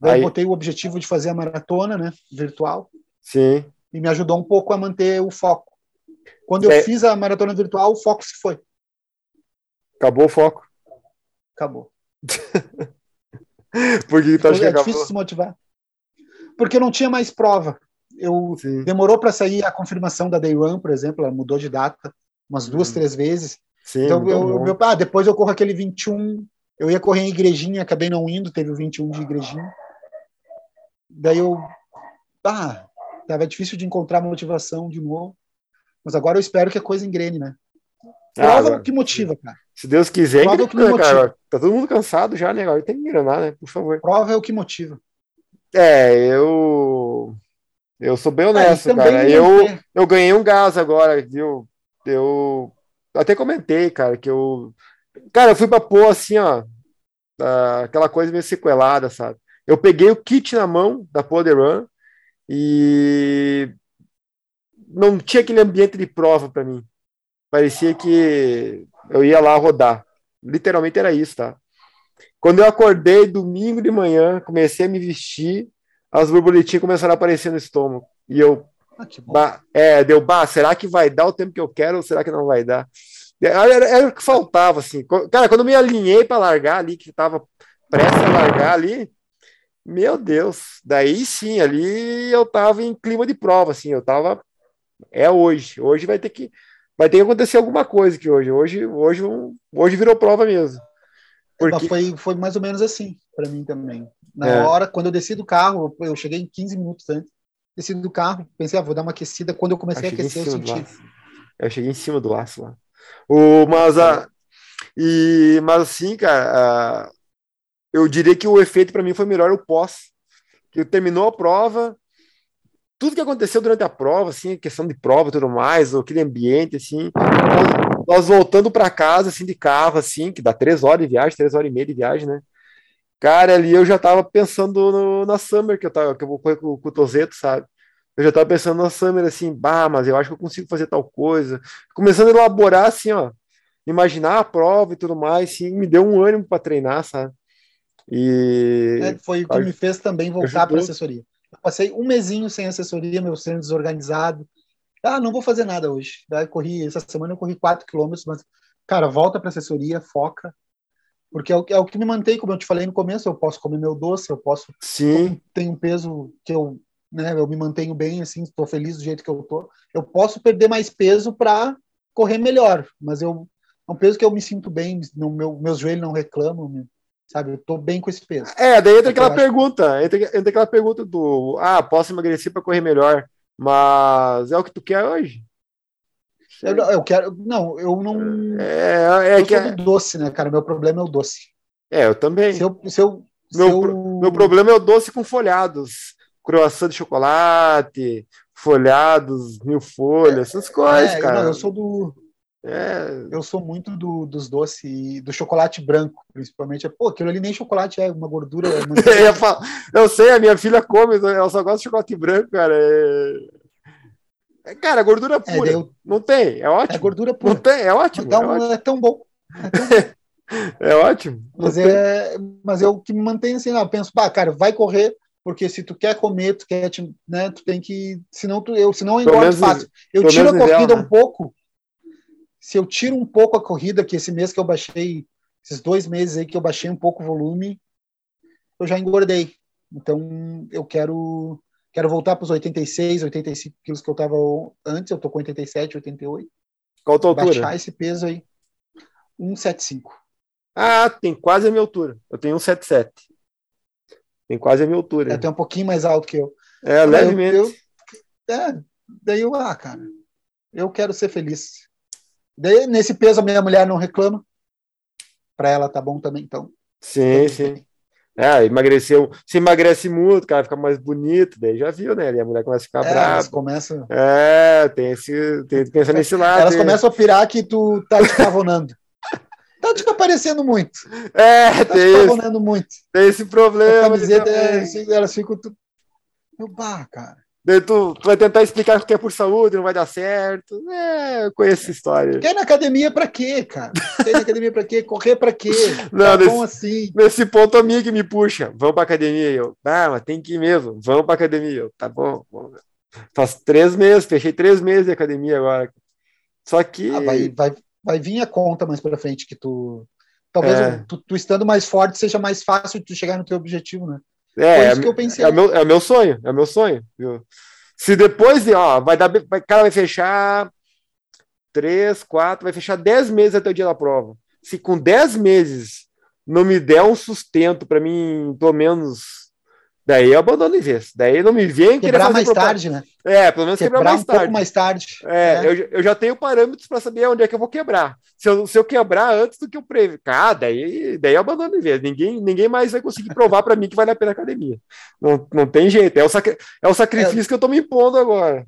Daí Aí... botei o objetivo de fazer a maratona, né, virtual. Sim. E me ajudou um pouco a manter o foco. Quando eu é... fiz a maratona virtual, o foco se foi. Acabou o foco. Acabou. <laughs> Por que tá É difícil se motivar. Porque não tinha mais prova. Eu demorou para sair a confirmação da Day One, por exemplo, ela mudou de data umas duas, hum. três vezes. Sim, então, eu, meu, ah, depois eu corro aquele 21. Eu ia correr em igrejinha, acabei não indo, teve o 21 de igrejinha. Daí eu. Ah, tava difícil de encontrar motivação de novo. Mas agora eu espero que a coisa engrene, né? Prova ah, o que motiva, cara. Se Deus quiser, Prova o que me cara. Tá todo mundo cansado já, né? Agora tem que engrenar, né? Por favor. Prova é o que motiva. É, eu. Eu sou bem honesto, cara. Eu, eu ganhei um gás agora, viu? Eu até comentei, cara, que eu. Cara, eu fui pra pôr assim, ó. aquela coisa meio sequelada, sabe? Eu peguei o kit na mão da Poder Run e não tinha aquele ambiente de prova para mim. Parecia que eu ia lá rodar. Literalmente era isso, tá? Quando eu acordei domingo de manhã, comecei a me vestir, as borboletinhas começaram a aparecer no estômago. E eu, ah, bah, é, deu, bah, será que vai dar o tempo que eu quero ou será que não vai dar? Era, era o que faltava, assim. Cara, quando eu me alinhei para largar ali, que tava prestes a largar ali, meu Deus, daí sim, ali eu tava em clima de prova, assim, eu tava. É hoje. Hoje vai ter que. Vai ter que acontecer alguma coisa aqui hoje. Hoje, hoje, hoje virou prova mesmo. Porque... Foi, foi mais ou menos assim para mim também. Na é. hora, quando eu desci do carro, eu cheguei em 15 minutos antes desci do carro, pensei, ah, vou dar uma aquecida. Quando eu comecei eu a aquecer, eu senti. Eu cheguei em cima do laço lá. O, mas, a, e, mas assim, cara, a, eu diria que o efeito para mim foi melhor o pós. Que terminou a prova, tudo que aconteceu durante a prova, assim, questão de prova tudo mais, aquele ambiente, assim, nós, nós voltando para casa, assim, de carro, assim, que dá três horas de viagem, três horas e meia de viagem, né? Cara, ali eu já tava pensando no, na Summer, que eu, tava, que eu vou correr com, o Tozeto, sabe? Eu já tava pensando na Summer, assim, bah, mas eu acho que eu consigo fazer tal coisa. Começando a elaborar, assim, ó, imaginar a prova e tudo mais, assim, me deu um ânimo para treinar, sabe? E. É, foi o que me fez também voltar para assessoria. Eu passei um mesinho sem assessoria, meu sendo desorganizado. Ah, não vou fazer nada hoje. Daí corri, essa semana eu corri 4 quilômetros, mas, cara, volta para assessoria, foca, porque é o, é o, que me mantém, como eu te falei no começo, eu posso comer meu doce, eu posso. Sim. Tenho um peso que eu, né, eu me mantenho bem, assim, estou feliz do jeito que eu tô. Eu posso perder mais peso para correr melhor, mas eu é um peso que eu me sinto bem, no meu, meus joelhos não reclamam, sabe? Eu tô bem com esse peso. É, daí entra aquela pergunta, entra, entra aquela pergunta do, ah, posso emagrecer para correr melhor, mas é o que tu quer hoje? Eu, eu quero. Não, eu não. É, é eu que sou é... doce, né, cara? Meu problema é o doce. É, eu também. Se eu, se eu, se meu, eu... meu problema é o doce com folhados. Croissant de chocolate, folhados, mil folhas, essas coisas, é, cara. Não, eu sou do. É... Eu sou muito do, dos doces do chocolate branco, principalmente. Pô, aquilo ali nem chocolate é, uma gordura. <laughs> eu sei, a minha filha come, ela só gosta de chocolate branco, cara. É... É, Cara, gordura É, pura. eu- Não tem, é é ótimo. gordura Não pura. tem, é ótimo. Dá é ótimo. é tão bom. É. <laughs> É ótimo. Mas Não é, mas eu que me mantenho assim, não, eu penso, pá, cara, vai correr, porque se tu quer comer, tu quer, te- né, tu tem que, senão tu, eu, senão eu engordo fácil. Eu tiro a menos ideal, corrida né? um pouco, se eu tiro um pouco a corrida, que esse mês que eu baixei, esses dois meses aí que eu baixei um pouco o volume, eu já engordei. Então, eu quero, quero voltar para os 86, 85 quilos que eu tava antes, eu tô com 87, 88, Qual a tua altura? baixar esse peso aí, 175. Ah, tem quase a minha altura. Eu tenho 177. Tem quase a minha altura. É até um pouquinho mais alto que eu. É, levemente. Eu, eu- é, daí eu, ah, cara, eu quero ser feliz. Daí, nesse peso, a minha mulher não reclama. Pra ela tá bom também, então. Sim, sim. É, emagreceu. Se emagrece muito, o cara fica mais bonito, daí já viu, né? E a mulher começa a ficar É, elas brava. começam, É, tem esse. Tem que pensar nesse lado. elas começam a pirar que tu tá te <laughs> tá te aparecendo muito. É, Tá te tem esse, pavonando muito. tem esse A problema. camiseta, é, também. assim, elas ficam. Tu... Eu, bah, cara. Daí tu, tu vai tentar explicar que é por saúde, não vai dar certo. É, eu conheço essa história. Quer na academia pra quê, cara? Quer na academia pra quê? Correr pra quê? <laughs> Não, tá desse- bom assim. Nesse ponto, a minha que me puxa. Vamos pra academia. Eu, ah, mas tem que ir mesmo. Vamos pra academia. Eu, tá bom. vamos. Faz três meses, fechei três meses de academia agora. Só que. Ah, vai, vai, vai vir a conta mais pra frente que tu. Talvez É. tu, tu estando mais forte seja mais fácil de tu chegar no teu objetivo, né? É, Foi é, isso que eu pensei. é, o meu, é meu sonho, é meu sonho. viu? Se depois de, ó, vai dar, vai, cara vai fechar três, quatro, vai fechar dez meses até o dia da prova. Se com dez meses não me der um sustento para mim, pelo menos, daí eu abandono em vez. Daí não me vem Quebrar fazer mais propaganda. tarde, né? É, pelo menos quebrar, Quebrar mais um pouco tarde. mais tarde. É, É. Eu, já- eu já tenho parâmetros para saber onde é que eu vou quebrar. Se eu, se eu quebrar antes do que eu previ, ah, daí, daí eu abandono em vez. Ninguém, ninguém mais vai conseguir provar para mim que vale a pena a academia. Não, não tem jeito. É o, sacri- é o sacrifício que eu tô me impondo agora.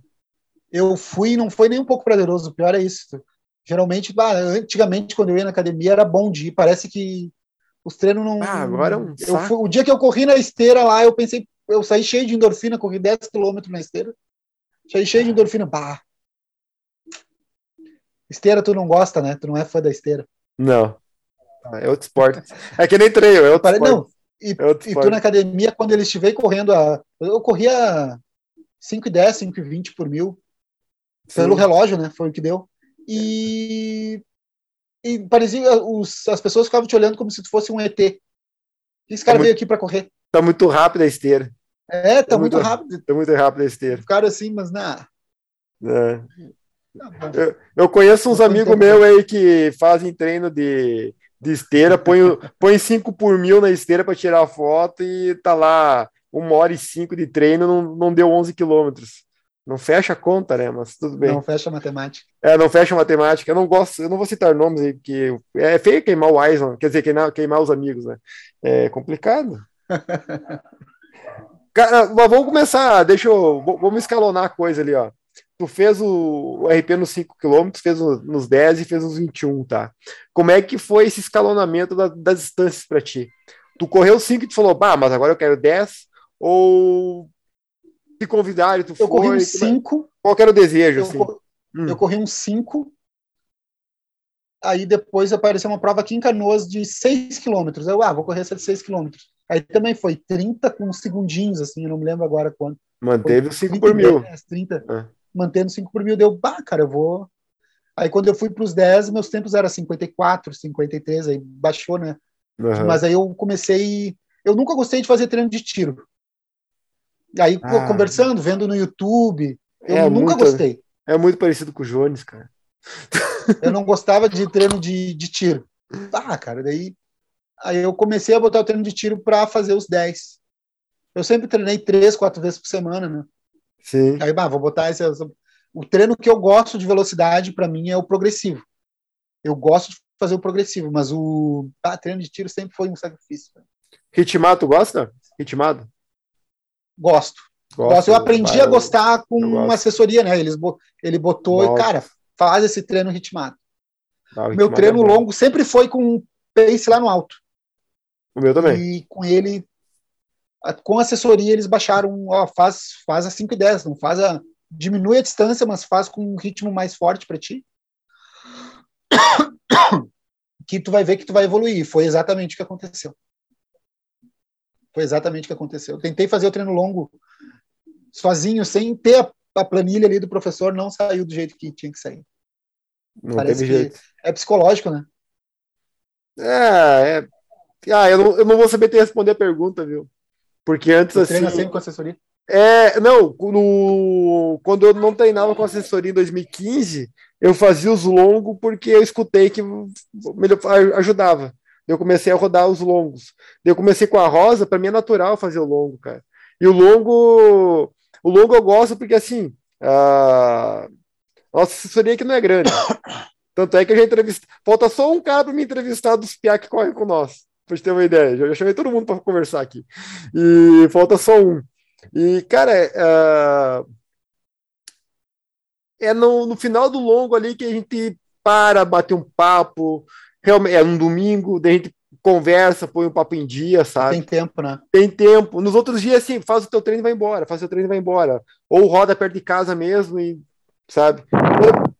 Eu fui, não foi nem um pouco prazeroso. O pior é isso. Geralmente, antigamente, quando eu ia na academia, era bom de ir. Parece que os treinos não. Ah, agora é um eu fui- O dia que eu corri na esteira lá, eu pensei, eu saí cheio de endorfina, corri 10 quilômetros na esteira. Saí cheio de endorfina. Bah. Esteira tu não gosta, né? Tu não é fã da esteira. Não. É outro esporte. É que nem treino, é outro Pare- esporte. Não, e, É outro e tu na academia, quando eles estiverem correndo, a, eu corria 5,10, 5,20 por mil, pelo Sim. relógio, né? Foi o que deu. E, e parecia, os, as pessoas ficavam te olhando como se tu fosse um ET. Esse cara muito- veio aqui para correr. Tá muito rápido a esteira. É, tá É muito muito- rápido. Tá muito rápido a esteira. Ficaram assim, mas na. É. tá. Eu, eu conheço uns amigos meus aí que fazem treino de, de esteira, põe, põe 5 por mil na esteira para tirar foto e tá lá uma hora e cinco de treino, não, não deu 11 quilômetros. Não fecha a conta, né? Mas tudo bem. Não fecha a matemática. É, não fecha a matemática. Eu não gosto, eu não vou citar nomes porque é feio queimar o Eisman, quer dizer, queimar, queimar os amigos, né? É complicado. <laughs> Cara, mas vamos começar, deixa eu, vamos escalonar a coisa ali, ó. Tu fez o, o RP nos 5 km, fez o- nos 10 e fez nos 21, tá? Como é que foi esse escalonamento da- das distâncias para ti? Tu correu 5 e tu falou, bah, mas agora eu quero 10? Ou te convidaram, tu Eu corri foi? uns 5, Qual que era o desejo, eu, assim? cor- Hum. eu corri uns 5. Aí depois apareceu uma prova aqui em Canoas de 6 quilômetros. Eu, ah, vou correr essa de 6 quilômetros. Aí também foi 30 com segundinhos, assim, eu não me lembro agora quanto. Manteve os 5 30 por mil. 10, 30, É. mantendo 5 por mil, deu, bah, cara, eu vou. Aí quando eu fui para os 10, meus tempos eram 54, 53, aí baixou, né? Aham. Mas aí eu comecei. Eu nunca gostei de fazer treino de tiro. Aí, Ah. conversando, vendo no YouTube, eu É nunca muito- gostei. É muito parecido com o Jones, cara. Eu não gostava de treino de, de tiro. Ah, cara, daí. Aí eu comecei a botar o treino de tiro para fazer os 10. Eu sempre treinei três, quatro vezes por semana, né? Sim. Aí, bah, vou botar esse. O treino que eu gosto de velocidade, para mim, é o progressivo. Eu gosto de fazer o progressivo, mas o ah, treino de tiro sempre foi um sacrifício. Ritmado, tu gosta? Ritmado? Gosto. Gosto. Eu aprendi a gostar com gosto. uma assessoria, né? Eles, ele botou Gosto. e, cara, faz esse treino ritmado. Ah, Meu ritmado treino é longo sempre foi com um pace lá no alto. O meu também. E com ele, a- com assessoria, eles baixaram, ó, faz, faz a 5 e 10, não faz a diminui a distância, mas faz com um ritmo mais forte para ti. <coughs> Que tu vai ver que tu vai evoluir. Foi exatamente o que aconteceu. Foi exatamente o que aconteceu. Eu tentei fazer o treino longo sozinho, sem ter a, a planilha ali do professor, não saiu do jeito que tinha que sair. Não Parece teve que jeito. é psicológico, né? É, é. Ah, eu não, eu não vou saber te responder a pergunta, viu? Porque antes, Tu assim. treina sempre com assessoria. É, não, no, quando eu não treinava com assessoria em 2015, eu fazia os longos porque eu escutei que melhor, ajudava. Eu comecei a rodar os longos. Eu comecei com a rosa, para mim é natural fazer o longo, cara. E o longo, o longo eu gosto porque assim, a nossa assessoria aqui não é grande. <coughs> Tanto é que eu já entrevistei. Falta só um cara para me entrevistar dos PIA que correm com nós, para te ter uma ideia. Já chamei todo mundo para conversar aqui. E falta só um. E, cara, é, é no, no, final do longo ali que a gente para, bate um papo. Realmente, é um domingo, daí a gente conversa, põe um papo em dia, sabe? Tem tempo, né? Tem tempo. Nos outros dias, assim, faz o teu treino e vai embora, faz o teu treino e vai embora. Ou roda perto de casa mesmo e, sabe?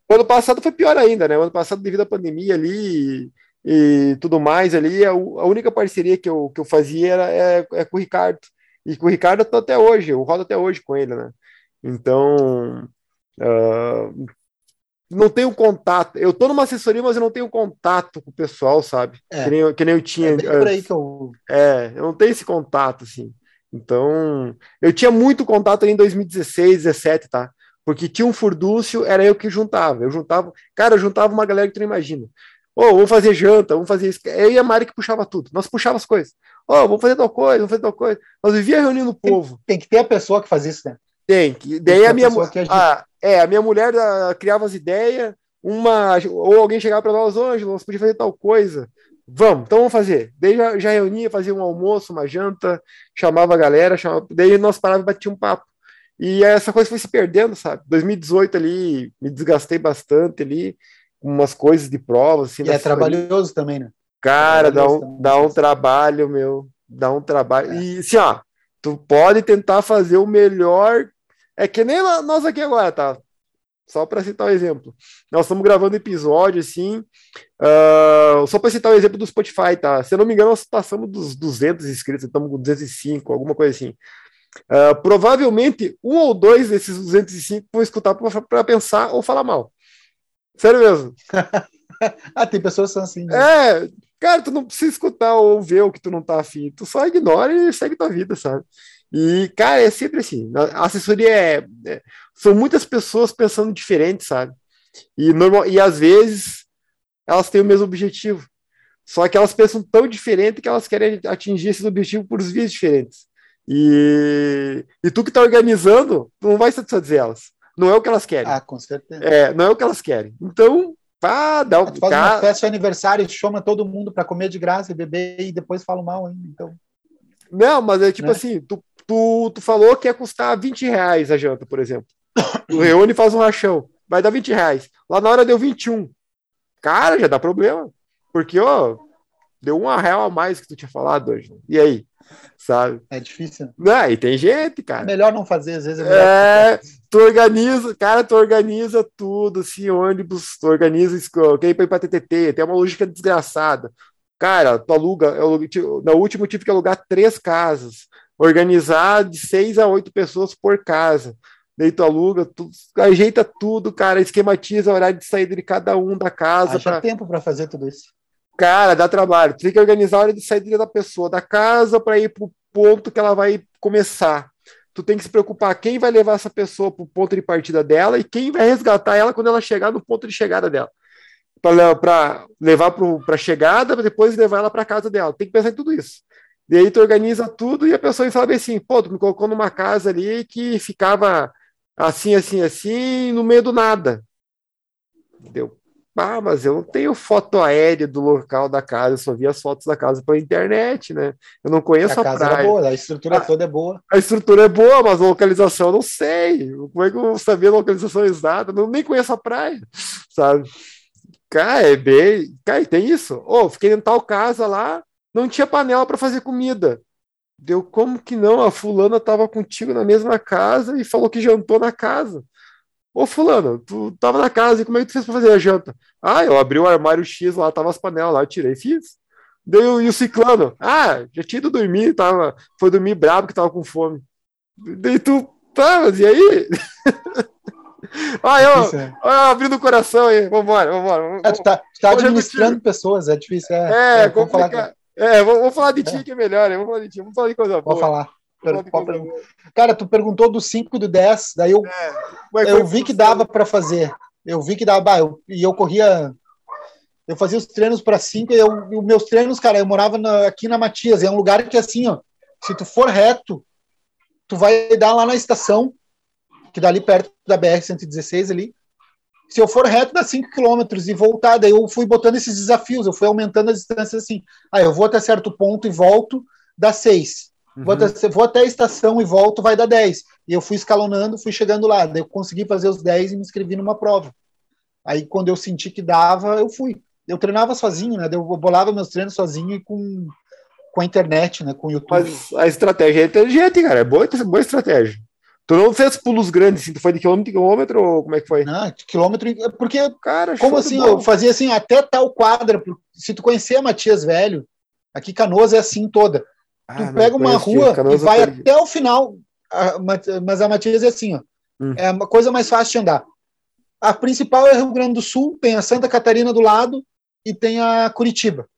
O ano passado foi pior ainda, né? O ano passado, devido à pandemia ali e, e tudo mais ali, a, a, única parceria que eu, que eu fazia era é, é com o Ricardo. E com o Ricardo eu tô até hoje, eu rodo até hoje com ele, né? Então, uh, não tenho contato. Eu tô numa assessoria, mas eu não tenho contato com o pessoal, sabe? É. Que, nem, que, nem, eu tinha. É por aí que eu... é, eu não tenho esse contato, assim. Então, eu tinha muito contato ali em 2016, 17, tá? Porque tinha um furdúncio, era eu que juntava. Eu juntava, cara, eu juntava uma galera que tu não imagina. Ô, oh, vamos fazer janta, vamos fazer isso. Eu e a Mari que puxava tudo. Nós puxava as coisas. Ô, oh, vamos fazer tal coisa, vamos fazer tal coisa. Nós vivia reunindo o povo. Tem, tem, que ter a pessoa que faz isso, né? Tem. Daí a minha a, é, a minha mulher a, criava as ideias, uma ou alguém chegava para nós, Ângelo, nós podíamos fazer tal coisa. Vamos, então vamos fazer. Daí já, já reunia, fazia um almoço, uma janta, chamava a galera, chamava, daí nós parávamos e batia um papo. E essa coisa foi se perdendo, sabe? 2018 ali, me desgastei bastante ali, umas coisas de provas. Assim, e é trabalhoso também, né? Cara, é dá um, dá um trabalho, meu. Dá um trabalho. É. E assim, ó, tu pode tentar fazer o melhor. É que nem nós aqui agora, tá? Só para citar um exemplo. Nós estamos gravando episódio, assim. Uh, só para citar o um exemplo do Spotify, tá? Se eu não me engano, nós passamos dos 200 inscritos, estamos com 205, alguma coisa assim. Uh, provavelmente um ou dois desses 205 vão escutar para pensar ou falar mal. Sério mesmo. <laughs> ah, tem pessoas que são assim. Né? É, cara, tu não precisa escutar ou ver o que tu não tá afim. Tu só ignora e segue tua vida, sabe? E, cara, é sempre assim. A assessoria é, é são muitas pessoas pensando diferente, sabe? E, normal, e às vezes elas têm o mesmo objetivo. Só que elas pensam tão diferente que elas querem atingir esses objetivos por vias diferentes. E, e tu que está organizando, não vai satisfazer elas. Não é o que elas querem. Ah, com certeza. É, não é o que elas querem. Então, pá, dá um. Tu faz uma festa de aniversário, chama todo mundo para comer de graça e beber e depois fala mal ainda. Então. Não, mas é tipo né? assim, tu, tu, tu falou que ia custar 20 reais a janta, por exemplo. Tu <coughs> reúne e faz um rachão. Vai dar 20 reais. Lá na hora deu 21. Cara, já dá problema. Porque, ó, deu um real a mais que tu tinha falado hoje. E aí? Sabe? É difícil. Não, e tem gente, cara. Melhor não fazer, às vezes é melhor. É, tu organiza, cara, tu organiza tudo, assim, ônibus, tu organiza, quem ir pra TTT, tem uma lógica desgraçada. Cara, tu aluga, eu, no último tive que alugar três casas, organizar de seis a oito pessoas por casa. Daí tu aluga, tu ajeita tudo, cara, esquematiza o horário de saída de cada um da casa. Acha pra... tempo para fazer tudo isso. Cara, dá trabalho. Tu tem que organizar a hora de saída da pessoa da casa para ir pro ponto que ela vai começar. Tu tem que se preocupar quem vai levar essa pessoa pro ponto de partida dela e quem vai resgatar ela quando ela chegar no ponto de chegada dela. Para levar para a chegada, para depois levar ela para casa dela. Tem que pensar em tudo isso. E aí tu organiza tudo e a pessoa fala assim, pô, tu me colocou numa casa ali que ficava assim, assim, assim, no meio do nada. Deu. Ah, mas eu não tenho foto aérea do local da casa, eu só vi as fotos da casa pela internet, né? Eu não conheço a, a casa praia. É boa, a estrutura a, toda é boa. A estrutura é boa, mas a localização eu não sei. Como é que eu vou saber a localização exata? Eu nem conheço a praia, sabe? Cara, é bem. Cara, tem isso. Ô, oh, fiquei em tal casa lá, não tinha panela para fazer comida. Deu como que não? A fulana estava contigo na mesma casa e falou que jantou na casa. Ô, fulano, tu tava na casa e como é que tu fez pra fazer a janta? Ah, eu abri o armário X lá, tava as panelas lá, eu tirei e fiz. Deu, e o ciclano? Ah, já tinha ido dormir, tava, foi dormir brabo que tava com fome. Daí tu, tá, mas e aí? <laughs> ah, eu, é. ah, abrindo o coração aí, vambora, vambora. vamos- É, tu tá, tu tá administrando pessoas, é difícil. É, É, vamos falar, complicado. É, vamos, vamos falar de ti É. que é melhor, vamos falar de ti, vamos falar de coisa boa. Pode falar. Vamos falar de Pode coisa perguntar. boa. Cara, tu perguntou do 5 e do 10, daí eu, é eu vi que dava para fazer. Eu vi que dava, eu- e eu corria, eu fazia os treinos para 5 e eu, e os meus treinos, cara, eu morava na- aqui na Matias, é um lugar que assim, ó, se tu for reto, tu vai dar lá na estação, que dá ali perto da BR 116 ali. Se eu for reto, dá 5 quilômetros e voltar, daí eu fui botando esses desafios, eu fui aumentando as distâncias assim. Ah, eu vou até certo ponto e volto, dá 6. Vou, Uhum. até, vou até a estação e volto, vai dar 10. E eu fui escalonando, fui chegando lá. Daí eu consegui fazer os 10 e me inscrevi numa prova. Aí quando eu senti que dava, eu fui. Eu treinava sozinho, né? Eu bolava meus treinos sozinho e com, com a internet, né? Com o YouTube. Mas a estratégia é inteligente, cara. É boa, boa estratégia. Tu não fez pulos grandes, assim, tu foi de quilômetro em quilômetro ou como é que foi? Não, quilômetro. e- Porque, Cara, como assim? Eu fazia assim, até tal quadra. Se tu conhecer a Matias Velho, aqui Canoas é assim toda. Ah, Tu pega uma rua e vai perdi. até o final. Mas a Matias é assim, ó. Hum. É uma coisa mais fácil de andar. A principal é Rio Grande do Sul, tem a Santa Catarina do lado e tem a Curitiba.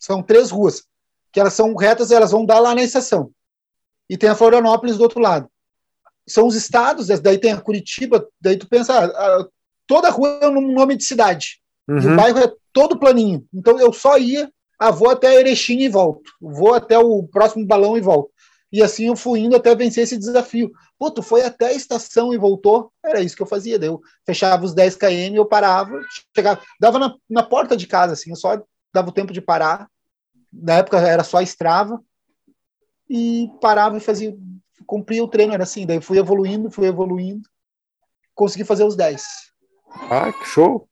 São três ruas, que elas são retas, elas vão dar lá na estação. E tem a Florianópolis do outro lado. São os estados, daí tem a Curitiba, daí tu pensa, ah, ah, toda rua é um nome de cidade. E o Uhum. bairro é todo planinho. Então eu só ia, ah, vou até Erechim e volto. Vou até o próximo balão e volto. E assim eu fui indo até vencer esse desafio. Pô, tu foi até a estação e voltou? Era isso que eu fazia. Daí eu fechava os 10 km, eu parava, chegava, dava na, na porta de casa, assim, eu só dava o tempo de parar. Na época era só Strava. E parava e fazia, cumpria o treino, era assim. Daí fui evoluindo, fui evoluindo. Consegui fazer os 10. Ah, que show.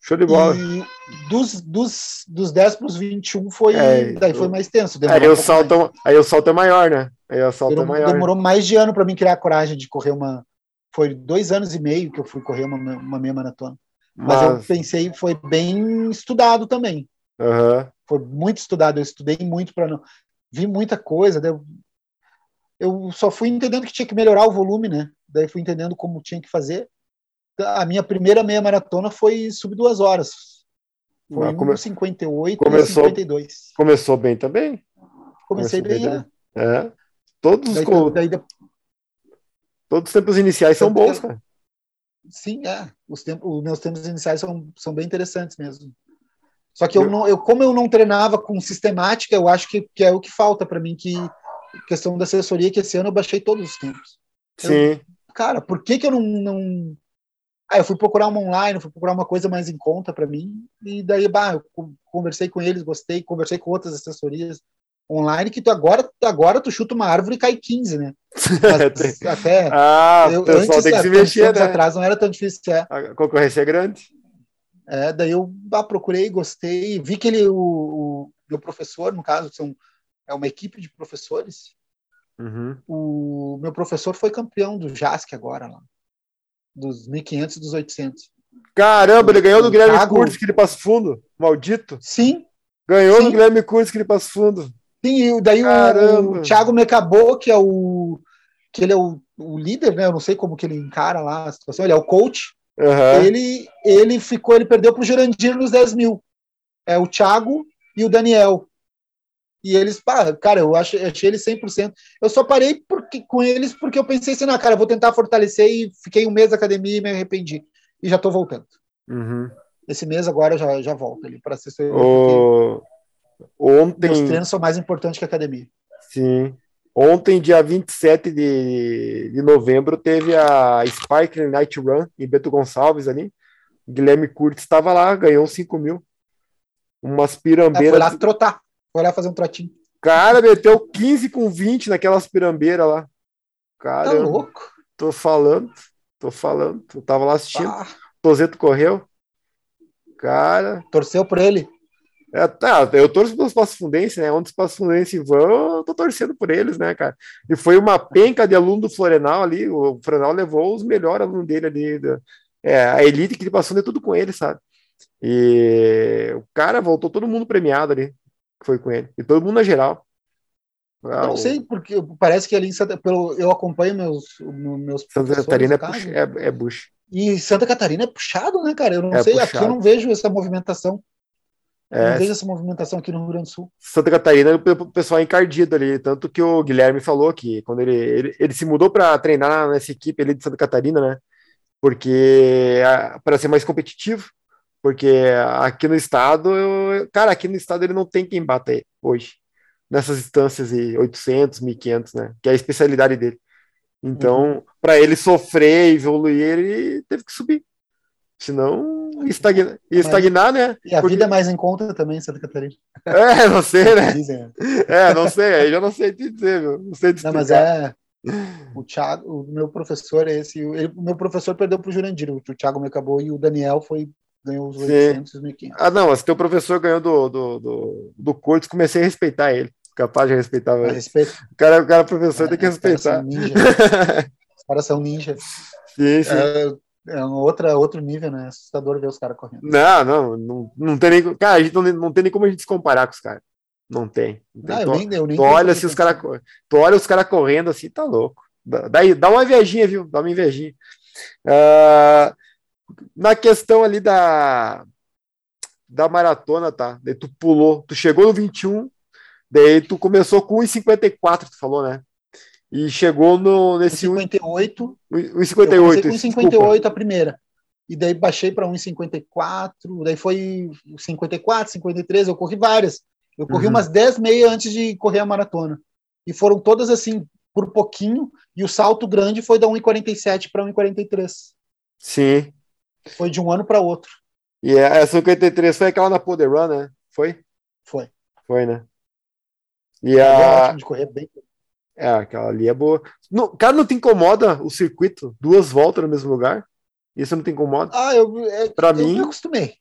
Show de bola. E dos, dos, dos 10 para os 21 foi, É, daí foi mais tenso. Aí o, mais. salto, aí o salto é maior, né? Aí o salto é Demorou, maior. demorou mais de ano para mim criar a coragem de correr uma. Foi dois anos e meio que eu fui correr uma, uma meia maratona. Mas, eu Mas, pensei, foi bem estudado também. aham. Foi muito estudado. Eu estudei muito para não. Vi muita coisa. Eu, só fui entendendo que tinha que melhorar o volume, né? Daí fui entendendo como tinha que fazer. A minha primeira meia maratona foi sub duas horas. Foi Mas come- 1,58 começou- e 52. Começou bem também. Comecei bem, bem, é. É. Todos, os Daí, co- daí, todos os tempos iniciais são bons, cara. sim, é. Os, tempos, os meus tempos iniciais são, são bem interessantes mesmo. Só que eu não, eu, como eu não treinava com sistemática, eu acho que, que é o que falta para mim, que questão da assessoria, que esse ano eu baixei todos os tempos. Sim. Cara, por que, que eu não, não. Ah, eu fui procurar uma online, fui procurar uma coisa mais em conta para mim, e daí, bah, eu co- conversei com eles, gostei, conversei com outras assessorias online, que tu agora, agora tu chuta uma árvore e cai 15, né? <laughs> Mas até. ah, eu, o pessoal tem que se mexer, né? atrás não era tão difícil. É. A concorrência é grande. É, daí eu bah, procurei, gostei, vi que ele, o, o meu professor, no caso, são, é uma equipe de professores, Uhum. o meu professor foi campeão do JASC agora, lá, dos 1.500 e dos 800. Caramba, ele ganhou do Guilherme Thiago- Curtis, que ele passa fundo. Maldito. Sim, Ganhou Sim. do Guilherme Curtis, que ele passa fundo. sim e daí o, Caramba. o Thiago Mecabô, que é o que ele é o, o líder, né? Eu não sei como que ele encara lá a situação, ele é o coach. Aham. Ele, ele ficou, ele perdeu para o Jurandir nos 10 mil. É o Thiago e o Daniel. E eles, pá, cara, eu achei, achei eles 100%. Eu só parei porque, com eles porque eu pensei assim, não, cara, vou tentar fortalecer e fiquei um mês na academia e me arrependi. E já tô voltando. Uhum. Esse mês agora eu já, já volto ali para assessoria. O... Ontem, treinos são mais importantes que a academia. sim. Ontem, dia 27 de, de novembro, teve a Sparkling Night Run em Beto Gonçalves ali. Guilherme Curtis estava lá, ganhou 5 mil. Umas É, foi pirambeiras. lá trotar. Foi lá fazer um trotinho. Cara, meteu 15 com 20 naquelas pirambeiras lá. Tá Caramba, louco? tô falando, tô falando. Eu tava lá assistindo. Ah, Tozeto correu. Cara, torceu por ele. É, tá, eu torço pelos Passo Fundense, né? Onde os Passo Fundense vão, eu tô torcendo por eles, né, cara? E foi uma penca de aluno do Florenal ali. O Florenal levou os melhores alunos dele ali. Da, é, a elite que ele passou de tudo com ele, sabe? E o cara voltou todo mundo premiado ali, que foi com ele. E todo mundo na geral. Ah, não sei, porque parece que ali em Santa pelo Eu acompanho meus, meus Santa Catarina é, é, é Bush. E Santa Catarina é puxado, né, cara? Eu não é sei, puxado. aqui eu não vejo essa movimentação. É, não vejo essa movimentação aqui no Rio Grande do Sul. Santa Catarina, o pessoal é encardido ali. Tanto que o Guilherme falou que quando ele, ele, ele se mudou para treinar nessa equipe ali de Santa Catarina, né? Porque para ser mais competitivo, porque aqui no estado, eu, cara, aqui no estado ele não tem quem bata ele hoje nessas instâncias de 800, 1500, né? Que é a especialidade dele. Então, uhum. para ele sofrer e evoluir, ele teve que subir. Senão, ia estagnar, né? E a Porque... vida é mais em conta também, Santa Catarina. É, não sei, né? Dizem. É, não sei, aí já não sei te dizer, meu. Não sei te Não, mas é. O Thiago, o meu professor é esse. Ele, o meu professor perdeu para o Jurandir, o Thiago me acabou e o Daniel foi ganhou os 800 1.500. Ah, não, se teu professor ganhou do, do, do, do Cortes, comecei a respeitar ele. Capaz de respeitar. Respeito. O cara, o cara professor é, tem que respeitar. <laughs> Os caras são ninja. Sim, sim. É, é um outra, outro nível, né? Assustador ver os caras correndo. Não, não, não, não tem nem. Cara, a gente não, não tem nem como a gente se comparar com os caras. Não tem. Não tem. Ah, eu tu, nem, eu nem tu olha assim, os cara, tu olha os caras correndo assim, tá louco. Dá, dá uma invejinha, viu? Dá uma invejinha. Uh, na questão ali da, da maratona, tá? Daí tu pulou, tu chegou no 21, daí tu começou com 1,54, tu falou, né? E chegou no, nesse 58. 1,58. Com 58 a primeira. E daí baixei para 1,54, daí foi 54, 53, eu corri várias. Eu corri uhum. umas 10 meia antes de correr a maratona. E foram todas assim, por pouquinho, e o salto grande foi da 1,47 para 1,43. Sim. Foi de um ano para outro. E a 53 foi aquela na Poder Run, né? Foi? Foi. Foi, né? E a. É de correr bem. É, aquela ali é boa. Não, cara, não te incomoda o circuito? Duas voltas no mesmo lugar? Isso não te incomoda? Ah, eu. É, pra eu mim. me acostumei.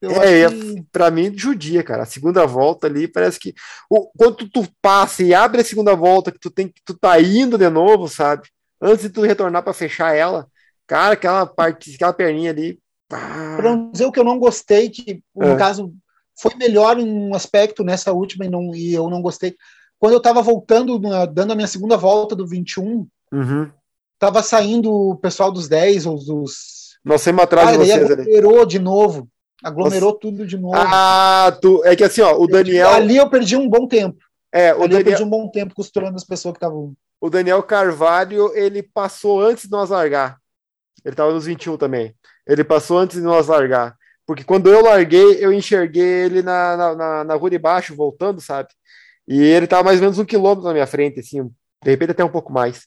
Eu é, que... pra mim, judia, cara. A segunda volta ali parece que. O, quando tu passa e abre a segunda volta, que tu tem que tu tá indo de novo, sabe? Antes de tu retornar para fechar ela, Cara, aquela parte, aquela perninha ali. Para não dizer o que eu não gostei, que no é. caso foi melhor em um aspecto nessa última e, não, e eu não gostei. Quando eu estava voltando, dando a minha segunda volta do 21, uhum. tava saindo o pessoal dos 10 ou dos. Nós sempre atrás ah, de vocês aglomerou ali. de novo. Aglomerou Nossa. tudo de novo. Ah, tu... é que assim, ó, o Daniel. ali eu perdi um bom tempo. É, o ali Daniel... eu perdi um bom tempo costurando as pessoas que estavam. O Daniel Carvalho, ele passou antes de nós largar. Ele estava nos 21 também. Ele passou antes de nós largar. Porque quando eu larguei, eu enxerguei ele na, na, na, na rua de baixo, voltando, sabe? E ele estava mais ou menos um quilômetro na minha frente, assim, de repente até um pouco mais.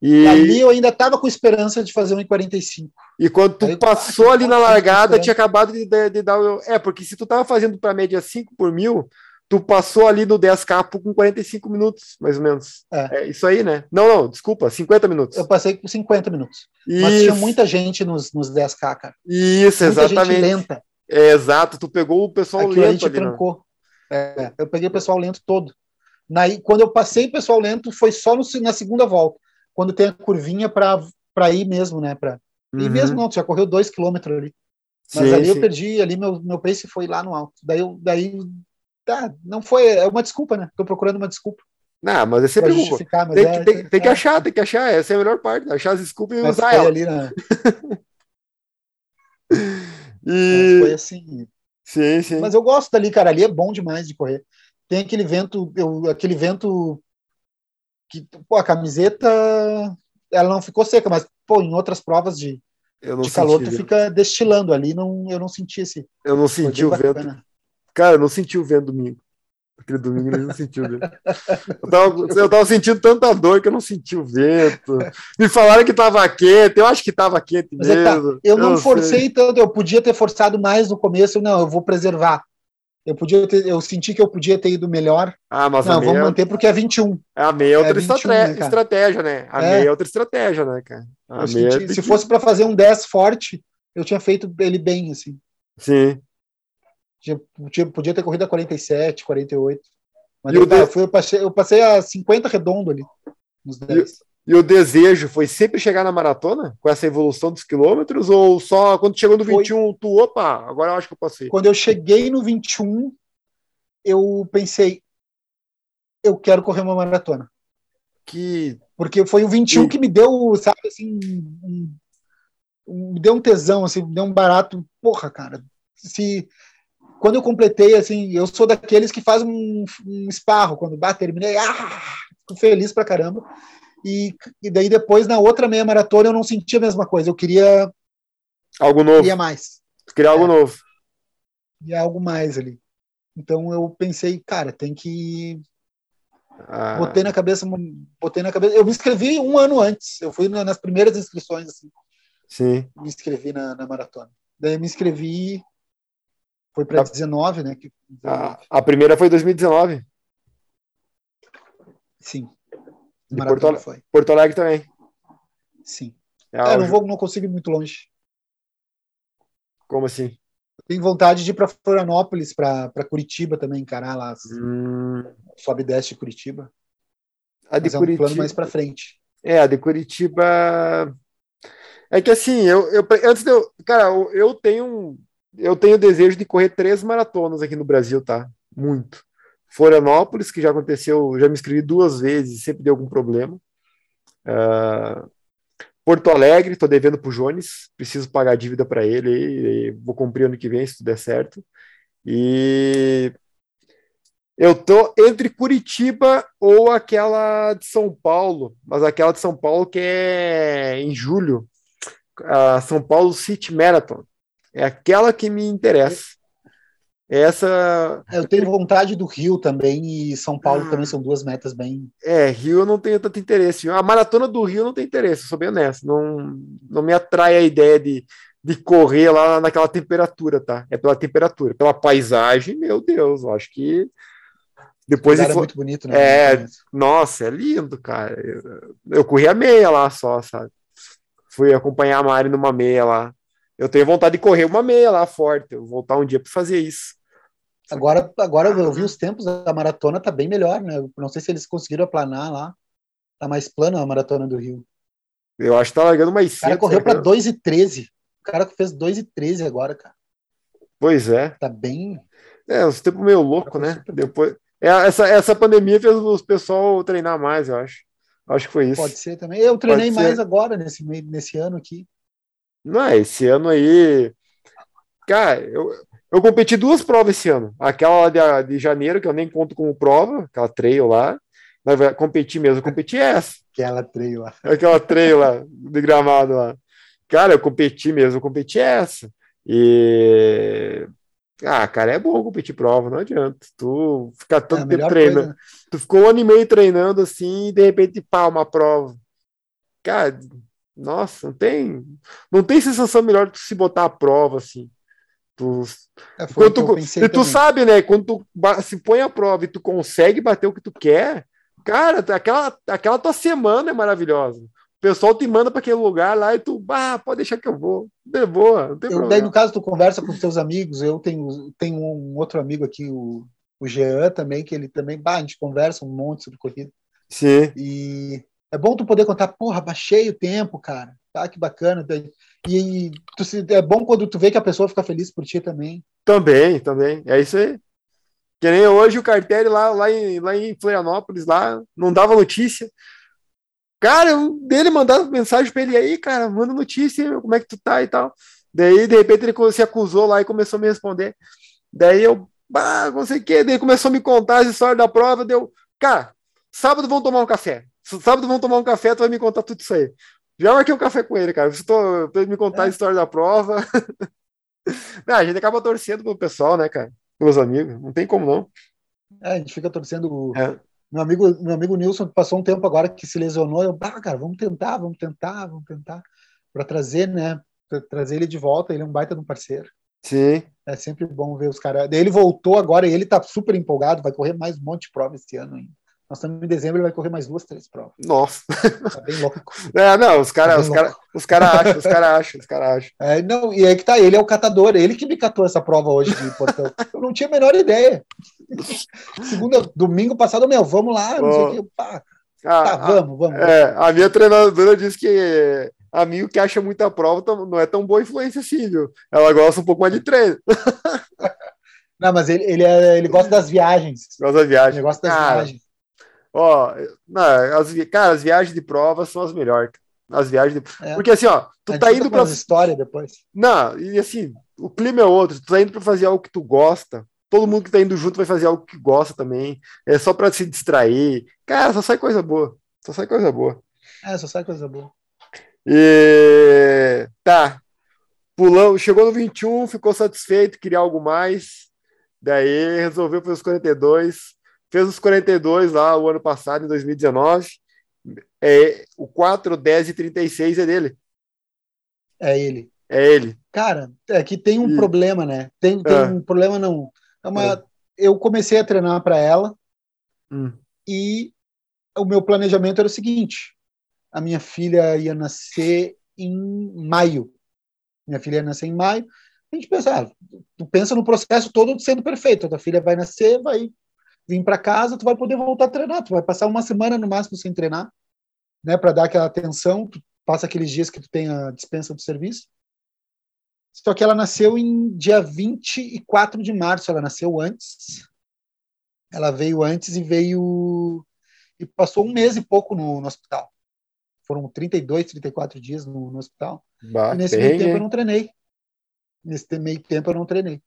E ali eu ainda estava com esperança de fazer 1,45. E quando tu Aí, passou ali na largada, tinha acabado de, de, de dar o. É, porque se tu tava fazendo para média 5 por mil, tu passou ali no 10K com 45 minutos, mais ou menos. É. é. isso aí, né? Não, não, desculpa, 50 minutos. Eu passei com 50 minutos. Isso. Mas tinha muita gente nos, nos 10K, cara. Isso, muita exatamente. Gente lenta. É, exato, tu pegou o pessoal lento a gente ali, né? trancou. É, eu peguei o pessoal lento todo. Na, quando eu passei o pessoal lento, foi só no, na segunda volta, quando tem a curvinha para ir mesmo, né? Pra, uhum. E mesmo não, tu já correu 2 km ali. Mas sim, ali sim. eu perdi, ali meu, meu pace foi lá no alto. Daí, eu, daí tá, não foi, é uma desculpa, né? Tô procurando uma desculpa. Não, mas é sempre mas tem, é, tem, tem, que é. achar, tem que achar, essa é a melhor parte, achar as desculpas e usar ela. Ali na... <laughs> e... Foi assim. Sim, sim. Mas eu gosto dali, cara, ali é bom demais de correr. Tem aquele vento, eu, aquele vento que, pô, a camiseta, ela não ficou seca, mas, pô, em outras provas de, de calor, tu fica destilando ali, não, eu não senti esse. Eu não senti o vento. Cara, eu não senti o vento domingo. Aquele domingo eu não senti o vento. Eu tava, eu tava sentindo tanta dor que eu não senti o vento. Me falaram que tava quente, eu acho que tava quente Mas mesmo. É tá, eu, eu não forcei sei. tanto, eu podia ter forçado mais no começo, não, eu vou preservar. Eu podia ter, eu senti que eu podia ter ido melhor. Ah, mas não, vamos manter porque é 21. É a meia é outra 21, estratégia, né, estratégia, né? A é. meia é outra estratégia, né, cara? A meia senti, se fosse para fazer um 10 forte, eu tinha feito ele bem assim. Sim. Podia ter corrido a 47, 48. Mas E eu, de- eu, fui- eu passei, eu passei a 50 redondo ali. Nos 10. E o desejo foi sempre chegar na maratona com essa evolução dos quilômetros? Ou só quando chegou no Foi. 21, tu, opa, agora eu acho que eu passei? Quando eu cheguei no 21, eu pensei, eu quero correr uma maratona. Que Porque foi o 21 Sim. que me deu, sabe, assim, um, um- me deu um tesão, assim, me deu um barato. Porra, cara, se quando eu completei, assim, eu sou daqueles que faz um, um esparro quando bah, terminei, ah, fico feliz pra caramba. E, e daí depois na outra meia maratona eu não sentia a mesma coisa, eu queria, algo novo, queria mais, algo É. novo. queria algo mais ali. Então eu pensei, cara, tem que Ah, botei na cabeça, botei na cabeça. Eu me inscrevi um ano antes. Eu fui na- nas primeiras inscrições, assim, sim. me inscrevi na, na maratona. Daí eu me inscrevi, foi para Tá. 19, né? Que, A, a primeira foi em 2019, Sim. De Porto Ale- foi. Porto Alegre também. Sim. É, É, não vou, não consigo ir muito longe. Como assim? Tenho vontade de ir para Florianópolis, para Curitiba também, encarar lá, Hum, sobe e desce de Curitiba. a de Mas é um Curitiba. plano mais para frente. É, a de Curitiba. É que assim, eu, eu antes de eu. Cara, eu, eu tenho um- eu tenho desejo de correr três maratonas aqui no Brasil, tá? Muito. Florianópolis, que já aconteceu, já me inscrevi duas vezes, sempre deu algum problema. Ah, Porto Alegre, tô devendo pro Jones, preciso pagar a dívida para ele, e, e vou cumprir ano que vem, se tudo der certo. E eu tô entre Curitiba ou aquela de São Paulo, mas aquela de São Paulo que é em julho, a São Paulo City Marathon. É aquela que me interessa. Essa, É, Eu tenho vontade do Rio também e São Paulo Ah. também são duas metas bem. é, Rio eu não tenho tanto interesse. A maratona do Rio não tenho interesse, eu sou bem honesto. Não, não me atrai a ideia de, de correr lá naquela temperatura, tá? É pela temperatura. Pela paisagem, meu Deus, eu acho que depois de é muito bonito, né? É, Nossa, é lindo, cara. Eu, eu corri a meia lá só, sabe? Fui acompanhar a Mari numa meia lá. Eu tenho vontade de correr uma meia lá forte. Eu vou voltar um dia para fazer isso. Agora, agora eu vi os tempos da maratona, tá bem melhor, né? Eu Não sei se eles conseguiram aplanar lá. Tá mais plana a maratona do Rio. Eu acho que tá largando mais O cara cedo. correu para sabe? 2 e 13. O cara fez 2 e 13 agora, cara. Pois é. Tá bem. É, os tempos meio louco, Foi né? super- Depois. É, essa, essa pandemia fez os pessoal treinar mais, eu acho. Acho que foi isso. Pode ser também. Eu treinei Pode ser. mais agora, nesse, meio- nesse ano aqui. Não, esse ano aí. Cara, eu, eu competi duas provas esse ano. Aquela de, de janeiro, que eu nem conto como prova, aquela trail lá. Mas vai competir mesmo, eu competi essa. Aquela trail lá. Aquela trail lá, de gramado lá. Cara, eu competi mesmo, eu competi essa. E. Ah, cara, é bom competir prova, não adianta. Tu ficar É tanto tempo melhor treinando. coisa. Tu ficou um ano e meio treinando assim, e de repente, pá, uma prova. Cara, nossa, não tem, não tem sensação melhor do que se botar a prova assim. Tu, É, quando tu, e tu sabe, né? Quando tu se põe a prova e tu consegue bater o que tu quer, cara, aquela, aquela tua semana é maravilhosa. O pessoal te manda para aquele lugar lá e tu, ah, pode deixar que eu vou. De boa, não tem Eu, daí, problema. no caso, tu conversa com os teus amigos. Eu tenho, tenho um outro amigo aqui, o, o Jean também, que ele também, bah, a gente conversa um monte sobre corrida. Sim, E é bom tu poder contar, porra, baixei o tempo, cara. Tá, que bacana. E tu se- é bom quando tu vê que a pessoa fica feliz por ti também. também, também. É isso aí. Que nem hoje o Cartelli lá, lá, em, lá em Florianópolis, lá, não dava notícia. Cara, dele mandava mensagem pra ele aí, cara, manda notícia, como é que tu tá e tal. Daí, de repente, ele se acusou lá e começou a me responder. Daí eu, bah, não sei o quê. Daí começou a me contar as histórias da prova. Deu, cara, sábado vamos tomar um café. Sábado vamos tomar um café, tu vai me contar tudo isso aí. Já marquei um café com ele, cara. Estou pra ele me contar É. a história da prova. <laughs> Não, a gente acaba torcendo pro pessoal, né, cara? Pelos amigos. Não tem como não. É, a gente fica torcendo. É. Meu amigo, meu amigo Nilson passou um tempo agora que se lesionou. Eu, ah, cara, vamos tentar, vamos tentar, vamos tentar. Para trazer, né? Pra trazer ele de volta. Ele é um baita de um parceiro. Sim. É sempre bom ver os caras. Ele voltou agora e ele tá super empolgado. Vai correr mais um monte de prova esse ano ainda. Nós estamos em dezembro, ele vai correr mais duas, três provas. Nossa. Tá bem louco. <laughs> É, não, os caras Tá cara, os cara acham, os caras acham, os caras acham. É, não, e aí que tá, ele é o catador, ele que me catou essa prova hoje de portão. Eu não tinha a menor ideia. <laughs> Segunda, domingo passado, meu, vamos lá, não sei o quê. Pá, Ah, tá, a- vamos, vamos. É, a minha treinadora disse que amigo que acha muita prova tam- não é tão boa influência assim, viu? Ela gosta um pouco mais de treino, <laughs> Não, mas ele, ele, é- ele gosta das viagens. gosta da Ele viagem. gosta das Cara, viagens. Ó, não, as, cara, as viagens de prova são as melhores. As viagens de... É. Porque assim, ó, tu tá indo pra. umas histórias depois. Não, e assim, o clima é outro, tu tá indo pra fazer algo que tu gosta. Todo mundo que tá indo junto vai fazer algo que gosta também. É só pra se distrair. Cara, só sai coisa boa. Só sai coisa boa. É, só sai coisa boa. E tá. Pulão, chegou no 21, ficou satisfeito, queria algo mais. Daí resolveu fazer os 42. Fez os 42 lá o ano passado, em 2019. É, o 4, 10 e 36 é dele. É ele. É ele. Cara, é que tem um E- problema, né? Tem, tem É. um problema, não. É uma- É. Eu comecei a treinar para ela Hum. e o meu planejamento era o seguinte: a minha filha ia nascer em maio. Minha filha ia nascer em maio. A gente pensa, ah, tu pensa no processo todo sendo perfeito. A tua filha vai nascer, vai vir para casa, tu vai poder voltar a treinar. Tu vai passar uma semana no máximo sem treinar, né? Para dar aquela atenção. Tu passa aqueles dias que tu tem a dispensa do serviço. Só que ela nasceu em dia 24 de março, ela nasceu antes. Ela veio antes e veio e passou um mês e pouco no, no hospital. Foram 32, 34 dias no, no hospital. Bah, e nesse meio tempo eu não treinei. Nesse meio tempo eu não treinei.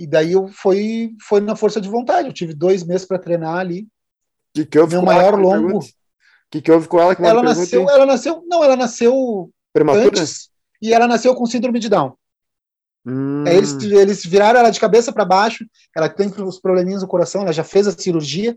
E daí eu foi foi na força de vontade. Eu tive dois meses para treinar ali. que, que houve meu com ela, maior que longo- pergunta? que, que houve com ela? Que Ela nasceu, ela nasceu, não, ela nasceu Prematura? antes e ela nasceu com síndrome de Down. Hum, Aí Eles, eles viraram ela de cabeça para baixo. Ela tem os probleminhas no coração. Ela já fez a cirurgia.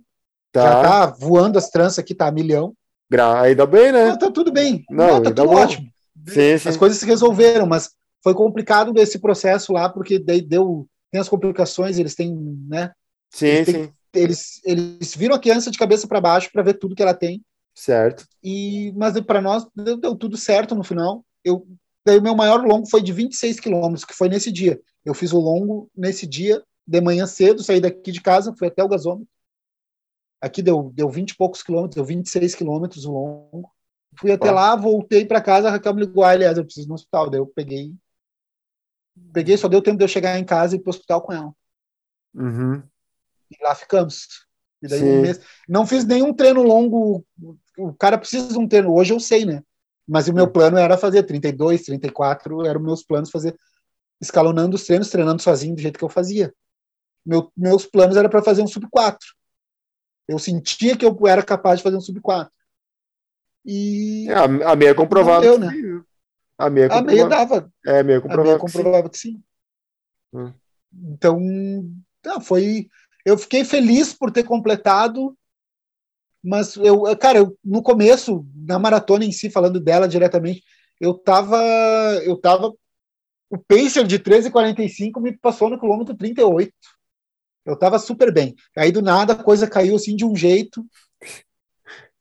Já tá. tá voando as tranças aqui, tá a milhão. Gra- Ainda bem, né? Não, tá tudo bem. Não, Não, tá tudo bom. ótimo. Sim, sim. As coisas se resolveram, mas foi complicado esse processo lá, porque daí deu. Tem as complicações, eles têm, né? Sim, tem- sim. Eles, eles viram a criança de cabeça para baixo para ver tudo que ela tem. Certo. E, mas para nós deu, deu tudo certo no final. Eu, daí o meu maior longo foi de 26 quilômetros, que foi nesse dia. Eu fiz o longo nesse dia, de manhã cedo, saí daqui de casa, fui até o gasômetro. Aqui deu, deu 20 e poucos quilômetros, deu 26 quilômetros o longo. Fui até Tá. lá, voltei para casa, a Raquel me ligou, aliás, eu preciso ir no hospital. Daí eu peguei. Peguei, só deu tempo de eu chegar em casa e ir pro hospital com ela. Uhum. E lá ficamos. E daí um. Não fiz nenhum treino longo. O cara precisa de um treino. Hoje eu sei, né? Mas o meu plano era fazer 32, 34, eram meus planos fazer escalonando os treinos, treinando sozinho do jeito que eu fazia. Meu, meus planos era para fazer um sub 4. Eu sentia que eu era capaz de fazer um sub 4. E É, a, meia é comprovado. deu, né? A meia a meia dava, É, a meia é a meia comprovado. que sim. comprovava que sim. Hum. Então, não, foi. Eu fiquei feliz por ter completado, mas eu, cara, eu, no começo, na maratona em si, falando dela diretamente, eu tava, eu tava, o pacer de 13:45 me passou no quilômetro 38. Eu tava super bem. Aí do nada a coisa caiu assim de um jeito,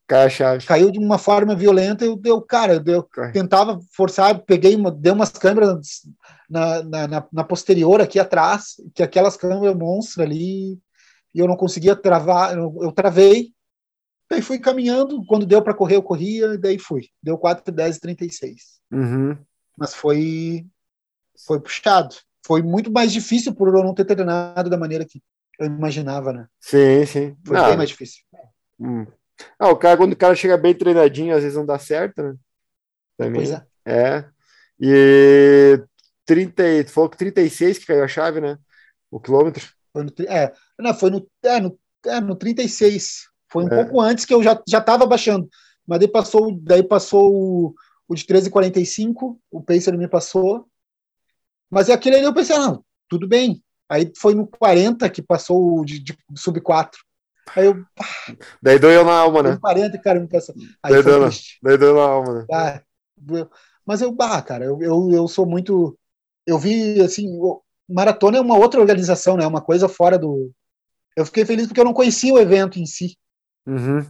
Cai a chave. caiu de uma forma violenta. Eu deu, cara, eu deu, Cai. tentava forçar, peguei, uma, dei umas câmeras na, na, na- na posterior aqui atrás, que aquelas câmeras monstras ali, e eu não conseguia travar, eu, eu travei, daí fui caminhando, quando deu para correr eu corria, e daí fui, deu 4, 10 e 36, Uhum. mas foi, foi puxado, foi muito mais difícil por eu não ter treinado da maneira que eu imaginava, né, Sim, sim. foi Ah, bem mais difícil. hum. Ah, o cara, quando o cara chega bem treinadinho, às vezes não dá certo, né? Também. Pois é. É. E 30, e- tu falou que 36 que caiu a chave, né? O quilômetro. Foi no, é, não, foi no, é, no, é, no 36. Foi um É. pouco antes que eu já já estava baixando. Mas daí passou, daí passou o, o de 13,45, o Pacer me passou. Mas é aquele ali eu pensei, ah, não, tudo bem. Aí foi no 40 que passou o de, de sub 4. Aí eu, Daí doeu na alma, né? no 40 cara me passou. Aí Daí foi deu, na, daí doeu na alma, né? Ah, doeu. Mas eu, bah, cara, eu, eu, eu sou muito. Eu vi, assim, maratona é uma outra organização, né? Uma coisa fora do. Eu fiquei feliz porque eu não conhecia o evento em si. Uhum.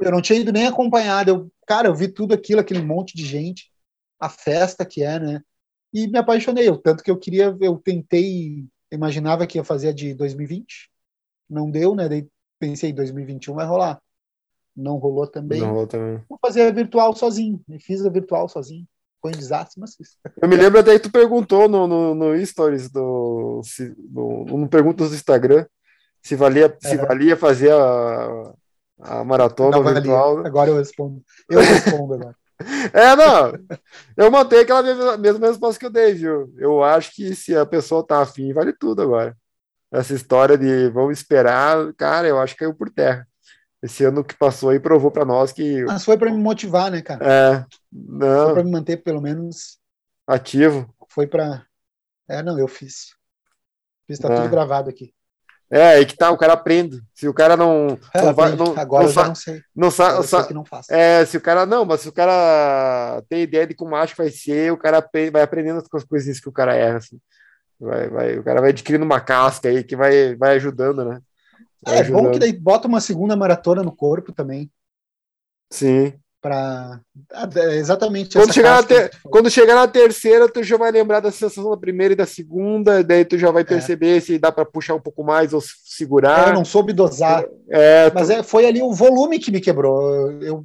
Eu não tinha ido nem acompanhado. Eu, cara, eu vi tudo aquilo, aquele monte de gente, a festa que é, né? E me apaixonei. Eu, tanto que eu queria, eu tentei, imaginava que ia fazer a de 2020. Não deu, né? Daí pensei, 2021 vai rolar. Não rolou também. Não rolou também. Vou fazer a virtual sozinho. Me fiz a virtual sozinho. Foi um desastre, mas fiz. Eu me lembro até que tu perguntou no, no, no Stories do. Se, no, no Perguntas do Instagram se valia, se É. valia fazer a, a maratona Não valia. virtual. né? Agora eu respondo. Eu respondo agora. <laughs> É, não. Eu mantenho aquela mesma, mesma resposta que eu dei, viu? Eu acho que se a pessoa tá afim, vale tudo agora. Essa história de vamos esperar, cara, eu acho que caiu por terra. Esse ano que passou aí provou pra nós que Mas foi para me motivar, né, cara? é, Foi não, para me manter, pelo menos. ativo. Foi para. É, não, eu fiz. Fiz, tá É. tudo gravado aqui. É, aí que tá, o cara aprende. Se o cara não, É, não vai, não, agora não eu já não sei. não sa- Agora eu sei sa- que não faço. É, se o cara não, mas se o cara tem ideia de como acha que vai ser, o cara vai aprendendo com as coisinhas que o cara erra, assim. Vai, vai, o cara vai adquirindo uma casca aí que vai, vai ajudando, né? Vai É, bom ajudando. que daí bota uma segunda maratona no corpo também. Sim. Pra. Ah, é exatamente Quando chegar, ter- quando chegar na terceira, tu já vai lembrar da sensação da primeira e da segunda, daí tu já vai perceber se dá pra puxar um pouco mais ou É, segurar. eu não soube dosar. É, Mas tu- é, foi ali o volume que me quebrou. Eu,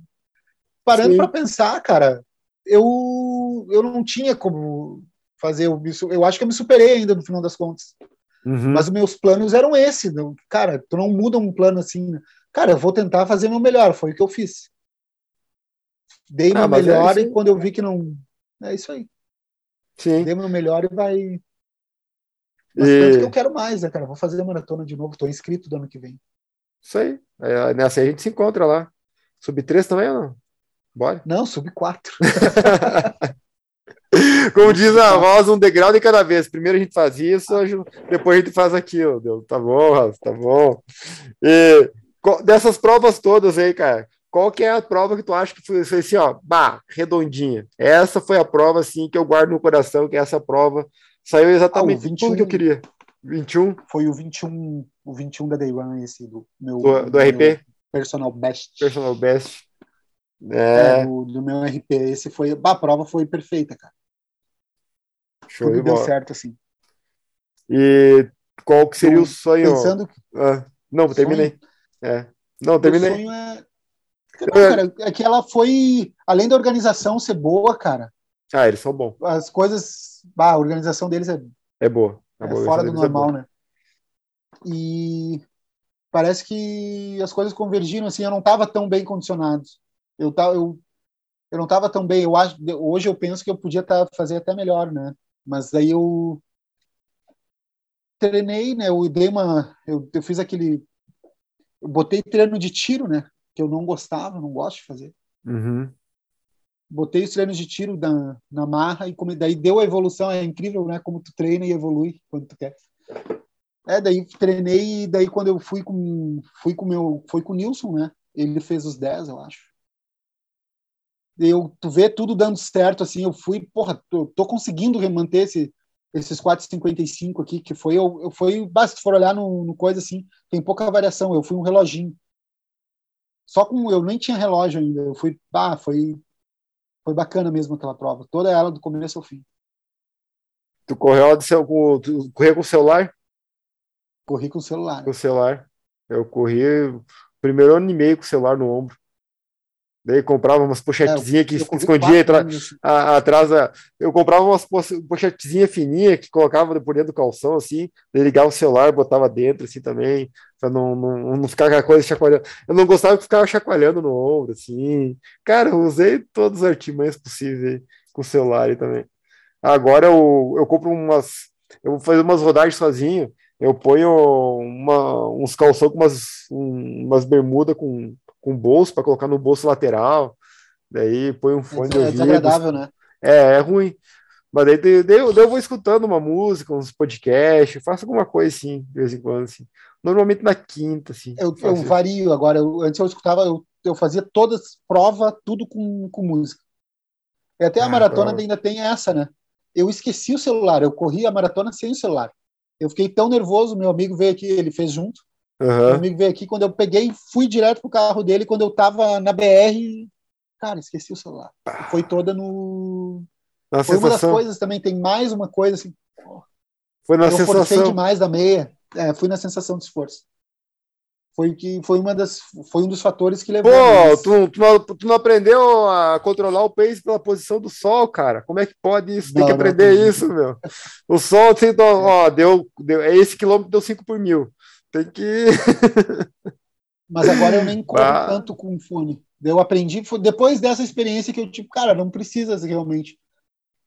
parando para pensar, cara, eu, eu não tinha como fazer. Eu, eu acho que eu me superei ainda no final das contas. Uhum. Mas os meus planos eram esses. não- Cara, tu não muda um plano assim. né? Cara, eu vou tentar fazer meu melhor. Foi o que eu fiz. Dei Ah, meu é melhor isso e quando eu vi que não. É isso aí. Sim. Dei meu melhor e vai. Mas E- tanto que eu quero mais, né, cara? Vou fazer a maratona de novo. Tô inscrito do ano que vem. Isso aí. É, nessa aí a gente se encontra lá. Sub 3 também ou não? Bora. Não, sub 4. <laughs> Como diz a Rosa, um degrau de cada vez. Primeiro a gente faz isso, depois a gente faz aquilo. Deus. Tá bom, Rosa, tá bom. E dessas provas todas aí, cara, qual que é a prova que tu acha que foi, foi assim, ó, bah, redondinha? Essa foi a prova, assim, que eu guardo no coração, que essa prova saiu exatamente Ah, o tudo que eu 21. queria. 21 Foi o 21, o 21 da Day Run, esse do meu, do, do meu RP, personal best. Personal Best. É, É, do, do meu RP. Esse foi. A prova foi perfeita, cara. Show Tudo deu bola. certo, assim. E qual que seria Eu o sonho? Pensando que Ah, não, Sonho? terminei. É. Não, o terminei. sonho é. Não, cara, é que ela foi. Além da organização ser boa, cara, Ah, eles são bons. as coisas. Bah, a organização deles é, É boa. É boa fora do é normal, né? E parece que as coisas convergiram, assim, eu não estava tão bem condicionado. Eu, tava, eu, eu não estava tão bem. Eu acho, hoje eu penso que eu podia tá, fazer até melhor, né? Mas aí eu treinei, né? Eu dei uma. Eu, eu fiz aquele. Eu botei treino de tiro, né? Que eu não gostava, não gosto de fazer. Uhum. Botei os treinos de tiro na, na marra e como, daí deu a evolução. É incrível, né? Como tu treina e evolui quando tu quer. É, daí treinei e daí quando eu fui com fui com meu foi com o Nilson, né? Ele fez os 10, eu acho. Eu tu vê tudo dando certo assim, eu fui, porra, tô, tô conseguindo manter esse esses 4,55 aqui, que foi eu, eu foi, basta se for olhar no, no coisa assim, tem pouca variação, eu fui um reloginho. Só com eu nem tinha relógio ainda, eu fui, bah, foi foi bacana mesmo aquela prova, toda ela do começo ao fim. Tu correu de seu, tu correu com o celular? Corri com o celular. Com o celular. Eu corri primeiro ano e meio com o celular no ombro. Daí comprava umas pochetezinhas que É, corri escondia assim. a- atrás da. Eu comprava umas poche- pochetezinhas fininhas que colocava por dentro do calção, assim, ligava o celular, botava dentro, assim, também, pra não, não, não ficar aquela coisa chacoalhando. Eu não gostava de ficar chacoalhando no ombro, assim. Cara, eu usei todos os artimanhos possíveis com o celular também. Agora eu, eu compro umas. Eu vou fazer umas rodagens sozinho. Eu ponho uma, uns calção com umas, um- umas bermudas com, com bolso para colocar no bolso lateral. Daí põe um fone de É ouvido. desagradável, né? É, é ruim. Mas daí, daí, daí eu, daí eu vou escutando uma música, uns podcasts, faço alguma coisa assim, de vez em quando, assim. Normalmente na quinta, assim. Eu, eu vario agora. Eu, antes eu escutava, eu, eu fazia todas prova, tudo com, com música. E até a Ah, maratona prova. ainda tem essa, né? Eu esqueci o celular, eu corri a maratona sem o celular. Eu fiquei tão nervoso, meu amigo veio aqui, ele fez junto. Aham. Meu amigo veio aqui, quando eu peguei, fui direto pro carro dele, quando eu tava na BR, cara, esqueci o celular. Foi toda no... Na Foi uma das sensação. coisas também, tem mais uma coisa assim, Foi na eu forcei sensação. demais da meia, é, fui na sensação de esforço. Foi que foi uma das foi um dos fatores que levou. Pô, tu, tu, não, tu não aprendeu a controlar o pace pela posição do sol, cara. Como é que pode isso? Tem Não, que aprender isso, meu. O sol, assim, ó, deu, deu, esse quilômetro deu 5 por mil. Tem que. <laughs> Mas agora eu nem <laughs> corro Ah. tanto com fone. Eu aprendi depois dessa experiência que eu tipo, cara, não precisa realmente.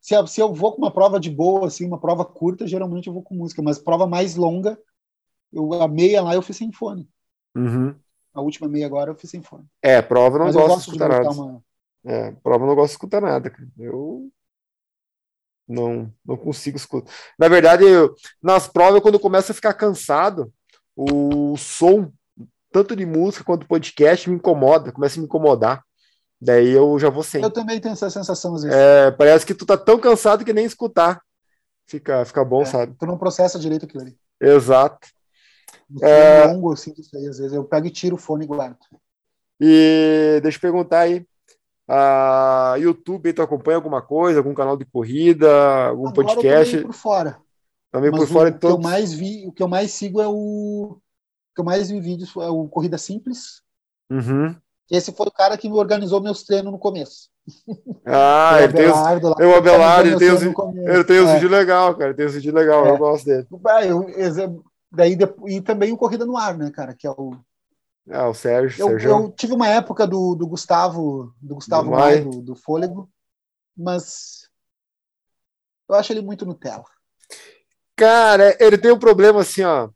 Se eu, se eu vou com uma prova de boa, assim, uma prova curta, geralmente eu vou com música, mas prova mais longa, eu, a meia lá eu fiz sem fone. Uhum. A última meia agora eu fiz sem fone. É, prova não gosto de gosto de escutar nada. uma. É, prova não gosto de escutar nada, cara. Eu não, não consigo escutar. Na verdade, eu- nas provas, quando eu começo a ficar cansado, o som, tanto de música quanto podcast, me incomoda, começa a me incomodar. Daí eu já vou sem. Eu também tenho essa sensação às vezes. É, parece que tu tá tão cansado que nem escutar. Fica, fica bom, É, sabe? Tu não processa direito aquilo ali. Exato. É. longo, assim, isso aí, às vezes eu pego e tiro o fone e guardo. E deixa eu perguntar aí. A YouTube, tu acompanha alguma coisa, algum canal de corrida, algum Agora eu tô podcast? meio por fora. Também Mas por fora o, de que eu todos. mais vi, o que eu mais sigo é o, o que eu mais vi vídeos é o Corrida Simples. Uhum. Esse foi o cara que me organizou meus treinos no começo. Ah, <laughs> o ele tem os, é o que Abelardo, ele tem os- começo. ele tem É. vídeos legal, cara. Tem uns vídeos legal, É. eu gosto dele. Ah, eu- eu- daí, e também o Corrida no Ar, né, cara? Que é o. Ah, o Sérgio, Eu, Sérgio. eu tive uma época do, do Gustavo, do Gustavo Do Mai. Mai, do, do Fôlego, mas eu acho ele muito Nutella. Cara, ele tem um problema assim, ó.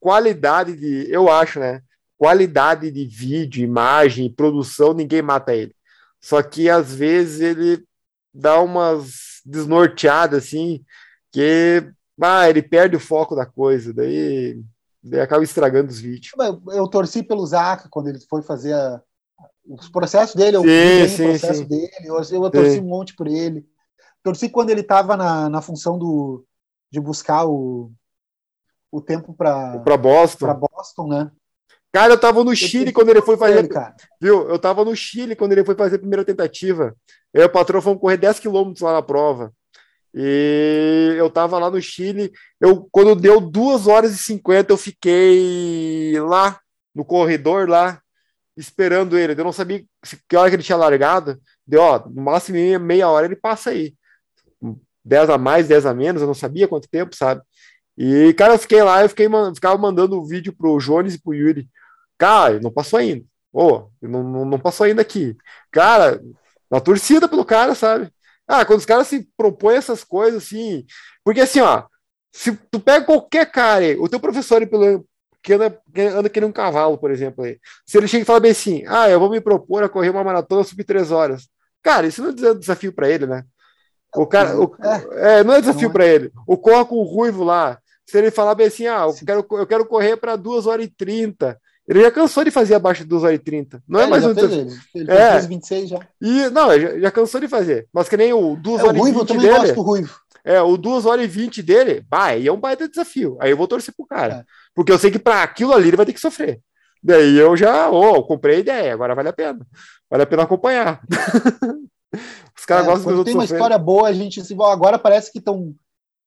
Qualidade de. Eu acho, né? Qualidade de vídeo, imagem, produção, ninguém mata ele. Só que às vezes ele dá umas desnorteadas, assim, que. Ah, ele perde o foco da coisa, daí, daí acaba estragando os vídeos. Eu, eu torci pelo Zaca quando ele foi fazer a- os processos dele, eu Sim, sim, o processo sim. dele, eu, eu torci um monte por ele. Torci quando ele estava na, na função do, de buscar o, o tempo para Pra Boston. Boston, né? Cara, eu tava no Chile quando ele foi fazer. Ele. Viu? Eu tava no Chile quando ele foi fazer a primeira tentativa. Eu e o patrão fomos correr 10 quilômetros lá na prova. E eu tava lá no Chile. Eu, quando deu 2 horas e 50, eu fiquei lá, no corredor lá, esperando ele. Eu não sabia que hora que ele tinha largado. Deu, ó, no máximo meia hora ele passa aí. 10 a mais, 10 a menos, eu não sabia quanto tempo, sabe? E, cara, eu fiquei lá, eu fiquei, ficava mandando o vídeo pro Jones e pro Yuri. Cara, não passou ainda. Ô, não, não, não passou ainda aqui. Cara, na torcida pelo cara, sabe? Ah, quando os caras se propõem essas coisas, assim. Porque assim, ó, se tu pega qualquer cara, o teu professor pelo, que, anda, que anda que nem um cavalo, por exemplo, aí, se ele chega e fala bem assim, ah, eu vou me propor a correr uma maratona sub três horas. Cara, isso não é desafio para ele, né? O cara, o- é, não é desafio é. para ele. O corra com o ruivo lá, se ele falar bem assim, ah, eu Sim. quero, eu quero correr para 2 horas e 30. Ele já cansou de fazer abaixo de 2 horas e 30. Não é, ele mais um desafio. ele, ele É. fez 26 já. E, não, ele já, já cansou de fazer. Mas que nem o 2 É, o horas e Ruivo, eu 20 também gosto dele. do Ruivo. É, o 2 horas e 20 dele, aí é um baita desafio. Aí eu vou torcer pro cara. É. Porque eu sei que para aquilo ali ele vai ter que sofrer. Daí eu já, ô, comprei a ideia, agora vale a pena. Vale a pena acompanhar. <laughs> Os caras É, gostam dos tem uma história boa, a gente se agora parece que estão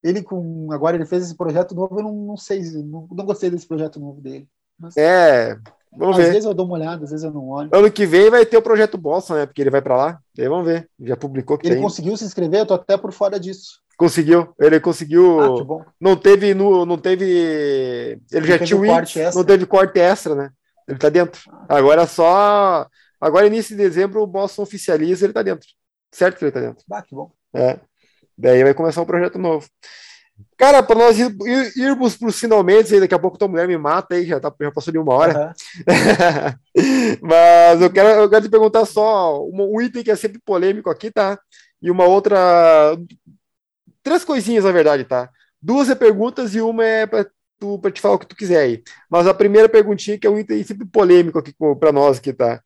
ele com agora ele fez esse projeto novo, eu não, não sei, não, não gostei desse projeto novo dele. Mas, É, vamos às ver. vezes eu dou uma olhada, às vezes eu não olho. Ano que vem vai ter o projeto Boston, né? Porque ele vai para lá. Daí vamos ver. Já publicou que Ele tem. conseguiu se inscrever, eu tô até por fora disso. Conseguiu. Ele conseguiu. Ah, que bom. não teve no, não teve. Ele já teve tinha o índice, extra. não teve corte extra, né? Ele tá dentro. Agora é só. Agora, início de dezembro, o Boston oficializa, ele tá dentro. Certo que ele tá dentro. Ah, que bom. É. Daí vai começar um projeto novo. Cara, para nós ir, ir- irmos para os finalmente, daqui a pouco tua mulher me mata aí, já, tá, já passou de uma hora. Aham. <laughs> Mas eu quero, eu quero te perguntar só um, um item que é sempre polêmico aqui, tá? E uma outra. Três coisinhas, na verdade, tá? Duas é perguntas e uma é para tu, pra te falar o que tu quiser aí. Mas a primeira perguntinha, que é um item sempre polêmico aqui para nós aqui, tá?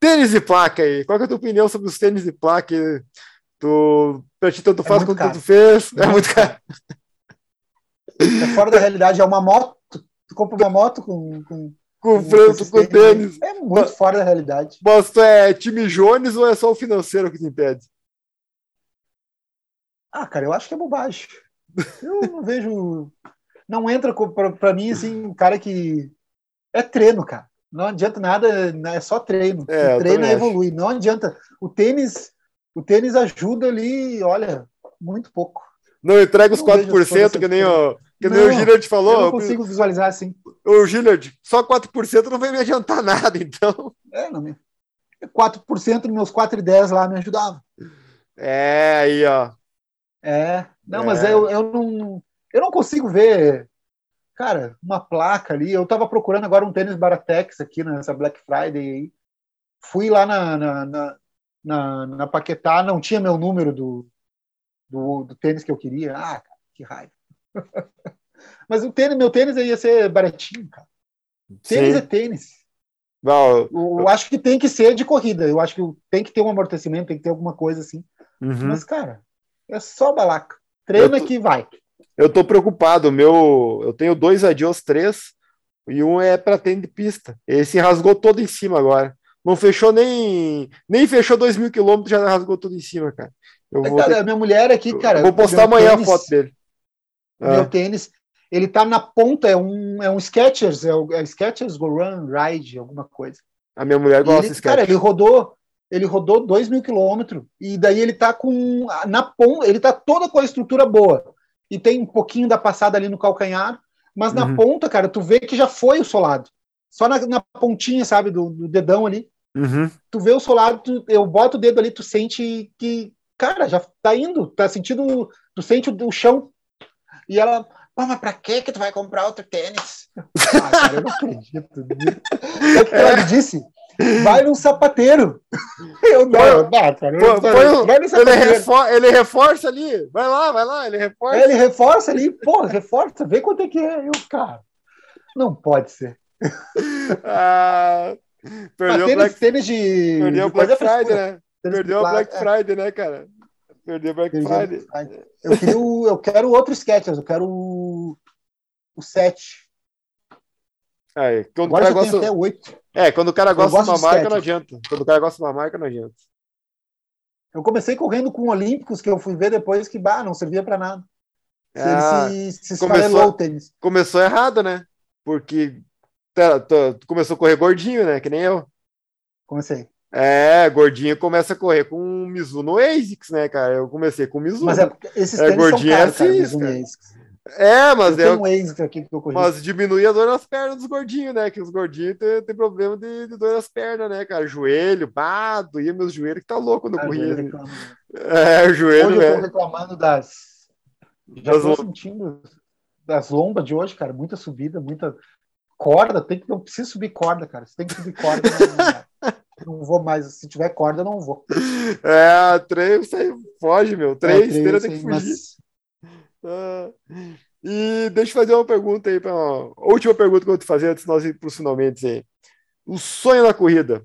Tênis de placa aí. Qual que é a tua opinião sobre os tênis de placa? Tu, pra ti tanto É faz muito quanto caro. tu fez? É muito <laughs> caro. É fora da realidade, é uma moto. Tu compra uma moto com, com com com o tênis. É muito fora da realidade. Mas tu é time Jones ou é só o financeiro que te impede? Ah, cara, eu acho que é bobagem. Eu não vejo. Não entra para mim assim, um cara que. É treino, cara. Não adianta nada, é só treino. É, o treino evolui. Não adianta. O tênis, o tênis ajuda ali, olha, muito pouco. Não entrega os 4% que nem o, que nem o Gillard falou. Eu não consigo visualizar assim. O Gillard, só 4% não vai me adiantar nada, <laughs> então. É, não me. 4% dos meus 4,10 lá me ajudava. É, aí, ó. É, não, é. mas eu, eu, não, eu não consigo ver, cara, uma placa ali. Eu tava procurando agora um tênis Baratex aqui nessa Black Friday aí. Fui lá na, na, na, na, na Paquetá, não tinha meu número do, do, do tênis que eu queria. Ah, cara, que raiva. <laughs> mas o tênis, meu tênis ia ser baratinho, cara. Tênis Sim. é tênis. Não, eu, eu acho que tem que ser de corrida. Eu acho que tem que ter um amortecimento, tem que ter alguma coisa assim. Uhum. Mas, cara, é só balaca. Treina tô, que vai. Eu tô preocupado. Meu, eu tenho dois Adios 3 e um é para tênis de pista. Esse rasgou todo em cima agora. Não fechou nem. Nem fechou dois mil quilômetros, já rasgou tudo em cima, cara. Eu vou cara, ter... minha mulher aqui, cara. vou postar amanhã tênis, a foto dele. Meu ah. tênis, ele tá na ponta, é um, é um Skechers, é o é Skechers Go Run Ride, alguma coisa. A minha mulher gosta de Skechers. Cara, ele rodou, ele rodou 2 mil quilômetros e daí ele tá com na ponta, ele tá toda com a estrutura boa e tem um pouquinho da passada ali no calcanhar, mas na uhum. ponta, cara, tu vê que já foi o solado. Só na, na pontinha, sabe, do, do dedão ali. Uhum. Tu vê o solado, tu, eu boto o dedo ali, tu sente que, cara, já tá indo, tá sentindo, tu sente o, o chão. E ela, Pô, mas pra que que tu vai comprar outro tênis? <laughs> Ah, cara, eu não acredito. o que ela me disse? Vai num sapateiro. <laughs> Eu não, não, cara. Pô, vai, vai no sapateiro. Ele, refor ele, reforça ali. Vai lá, vai lá, ele reforça. É, ele reforça ali, pô, reforça, vê quanto é que é. Eu, cara, não pode ser. Ah, perdeu o Black, tênis de, perdeu de Black Friday, né? Perdeu o Black Friday, né, cara? Perdeu o Black Friday. Eu, queria o, eu quero outro Skechers, eu quero o, o 7. Aí, Agora o cara gosta... até 8. É, quando o cara gosta de uma marca, não adianta. Quando o cara gosta de uma marca, não adianta. Eu comecei correndo com Olímpicos, que eu fui ver depois que, bah, não servia para nada. Se ah, ele se, se começou, o tênis. Começou errado, né? Porque tá, tá, começou a correr gordinho, né? Que nem eu. Comecei. É, gordinho começa a correr com o Mizuno ASICS, né, cara? Eu comecei com o Mizuno. Mas é, esses é, gordinho caros, é assim, cara, É, mas eu é. Um ASICS aqui que eu mas diminui a dor nas pernas dos gordinhos, né? Que os gordinhos têm, têm problema de, de, dor nas pernas, né, cara? Joelho, pá, doía meus joelhos que tá louco eu ah, corria. Né? É, o joelho, Hoje eu tô reclamando das. Já das tô sentindo das lombas de hoje, cara. Muita subida, muita corda. Tem que, não precisa subir corda, cara. Você tem que subir corda. Né, não vou mais. Se tiver corda, eu não vou. É, três, você foge, meu. Três, é, esteira tem que fugir. Mas... E deixa eu fazer uma pergunta aí, pra uma... última pergunta que eu vou te fazer antes de nós ir para os finalmente aí. O sonho na corrida.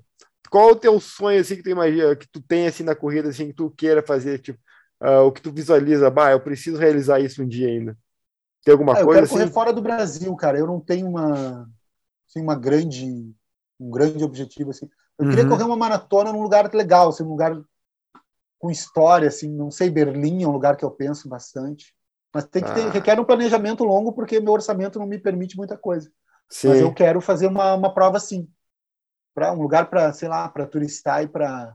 Qual o teu sonho assim que tu imagina, que tu tem assim na corrida, assim, que tu queira fazer, tipo, uh, o que tu visualiza, bah, eu preciso realizar isso um dia ainda. Tem alguma ah, coisa? Eu quero assim? correr fora do Brasil, cara. Eu não tenho uma, assim, uma grande, um grande objetivo assim. Eu uhum. queria correr uma maratona num lugar legal, assim, um lugar com história, assim, não sei, Berlim é um lugar que eu penso bastante. Mas tem que ter, ah. requer um planejamento longo, porque meu orçamento não me permite muita coisa. Sim. Mas eu quero fazer uma, uma prova assim. Para um lugar para, sei lá, para turistar e para.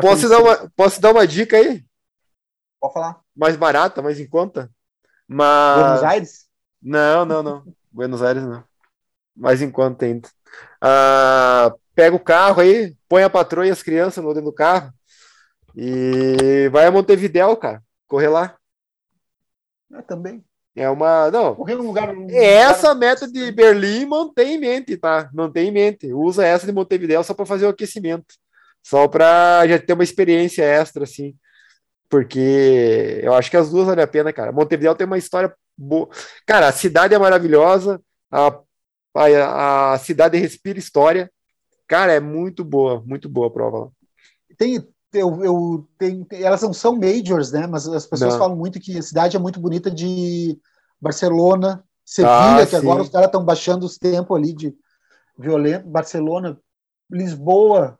Posso, dar uma, posso dar uma dica aí? Pode falar. Mais barata, mais em conta? Mas... Buenos Aires? Não, não, não. Buenos Aires não. Mais em conta ainda. Ah, pega o carro aí, põe a patroa e as crianças no dentro do carro e vai a Montevidéu, cara, correr lá. É, também. É uma. Não. Correr num lugar. Num essa lugar... meta de Berlim mantém em mente, tá? Mantém em mente. Usa essa de Montevidéu só para fazer o aquecimento. Só para já ter uma experiência extra, assim. Porque eu acho que as duas valem a pena, cara. Montevidéu tem uma história boa. Cara, a cidade é maravilhosa, a a, a cidade respira história. Cara, é muito boa, muito boa a prova. Tem, eu, eu tem, elas não são majors, né? Mas as pessoas não. falam muito que a cidade é muito bonita de Barcelona, Sevilha, Ah, que agora os caras estão baixando os tempos ali de violento, Barcelona, Lisboa.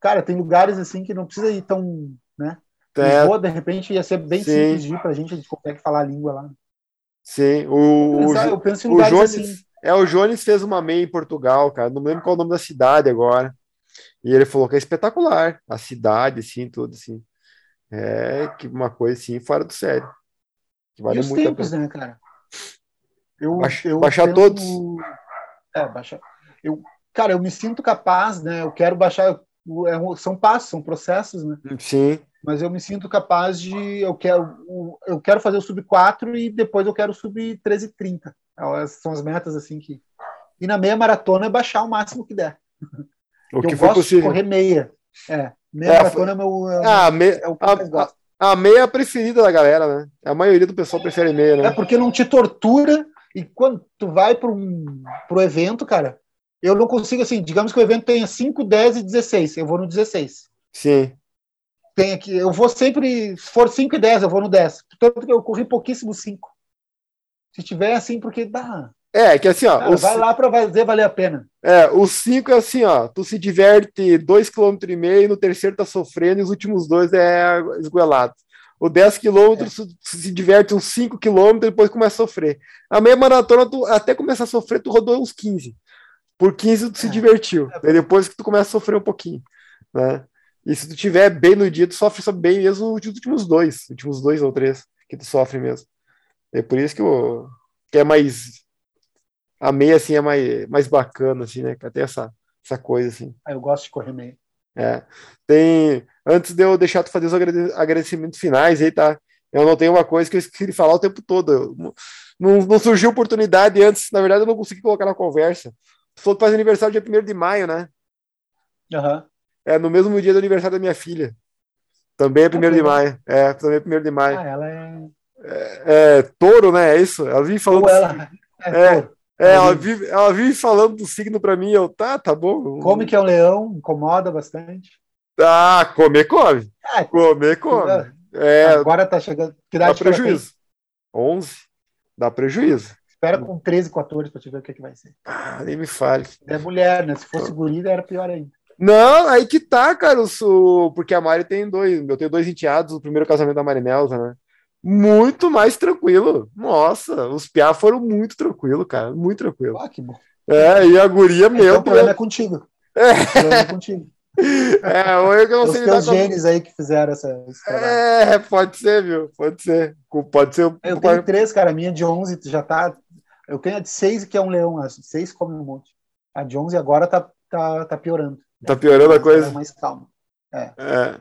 Cara, tem lugares assim que não precisa ir tão, né? É, Lisboa, de repente, ia ser bem Sim. simples de ir pra gente, a gente consegue falar a língua lá. sim. O, o, Pensar- Jo- eu penso em o lugares Jones, assim. é, o Jones fez uma meia em Portugal, cara. Não lembro qual é o nome da cidade agora. E ele falou que é espetacular. A cidade, assim, tudo, assim. É que uma coisa, assim, fora do sério. Que E vale os muito a tempos, pena. né, cara? Eu, Baixa- eu baixar penso- todos. É, baixar. Eu, cara, eu me sinto capaz, né? Eu quero baixar. é são passos, são processos, né? Sim, Mas eu me sinto capaz de. Eu quero, eu quero fazer o sub 4 e depois eu quero o sub 13,30. Essas são as metas, assim que. E na meia maratona é baixar o máximo que der. <laughs> o eu que for gosto possível. de correr meia. É, meia É, maratona é, meu, é, Ah, a, me- é o que eu mais a, gosto. a, a meia é a preferida da galera, né? A maioria do pessoal prefere meia, É né? porque não te tortura e quando tu vai para um pro evento, cara, eu não consigo assim, digamos que o evento tenha 5, 10 e 16, eu vou no 16. Sim. Tem aqui, eu vou sempre, se for 5 e 10, eu vou no 10. Portanto, eu corri pouquíssimo 5. Se tiver assim, porque dá. É, que assim, ó, Cara, vai lá para fazer valer a pena. é, os cinco é assim, ó, tu se diverte dois km e meio, no terceiro tá sofrendo e os últimos dois é esgoelado. O 10 quilômetros, tu se diverte uns 5 quilômetros e depois começa a sofrer. A meia maratona, tu, até começar a sofrer, tu rodou uns 15. Por 15 tu se É. divertiu. Daí depois que tu começa a sofrer um pouquinho, né? E se tu tiver bem no dia, tu sofre só bem mesmo os últimos dois, últimos dois ou três que tu sofre mesmo. É por isso que, o, que é mais a meia assim é mais, mais bacana assim, né? Tem essa essa coisa assim. Aí eu gosto de correr meio. É. Tem antes de eu deixar tu fazer os agrade- agradecimentos finais aí, tá? Eu não tenho uma coisa que eu esqueci de falar o tempo todo. Eu- não, não surgiu oportunidade antes, na verdade eu não consegui colocar na conversa. Tu falou que faz aniversário dia 1 de maio, né? Aham. É no mesmo dia do aniversário da minha filha. Também é 1 de legal. maio. É, também é 1 de maio. Ah, ela é. É touro, né? É isso? Ela vive falando. Ou ela. <laughs> É, É. pô, É, ela vive, ela vive falando do signo pra mim. Eu, tá, tá bom. Come que é um leão, incomoda bastante. Ah, comer, come. Ah, Comer, come. É, Agora tá chegando. Que dá idade prejuízo. 11. Dá prejuízo. Espera com 13, 14 pra te ver o que, que vai ser. Ah, nem me fale. É mulher, né? Se fosse guri, era pior ainda. Não, aí que tá, cara. Eu sou... Porque a Mari tem dois. Eu tenho dois enteados do primeiro casamento da Marinelza, né? Muito mais tranquilo. Nossa, os piá foram muito tranquilo, cara. Muito tranquilo. Ah, que bom. É, e a guria, Então, meu o problema <laughs> é contigo. É. O problema é contigo. É, ou eu que não Os sei teus com genes aí que fizeram essa. É, pode ser, viu? Pode ser. Pode ser. Eu tenho três, cara. A minha de 11 já tá. Eu tenho a de 6, que é um leão. A de 6 come um monte. A de 11 agora tá, tá, tá piorando. Tá piorando a Era coisa. mais calma. É.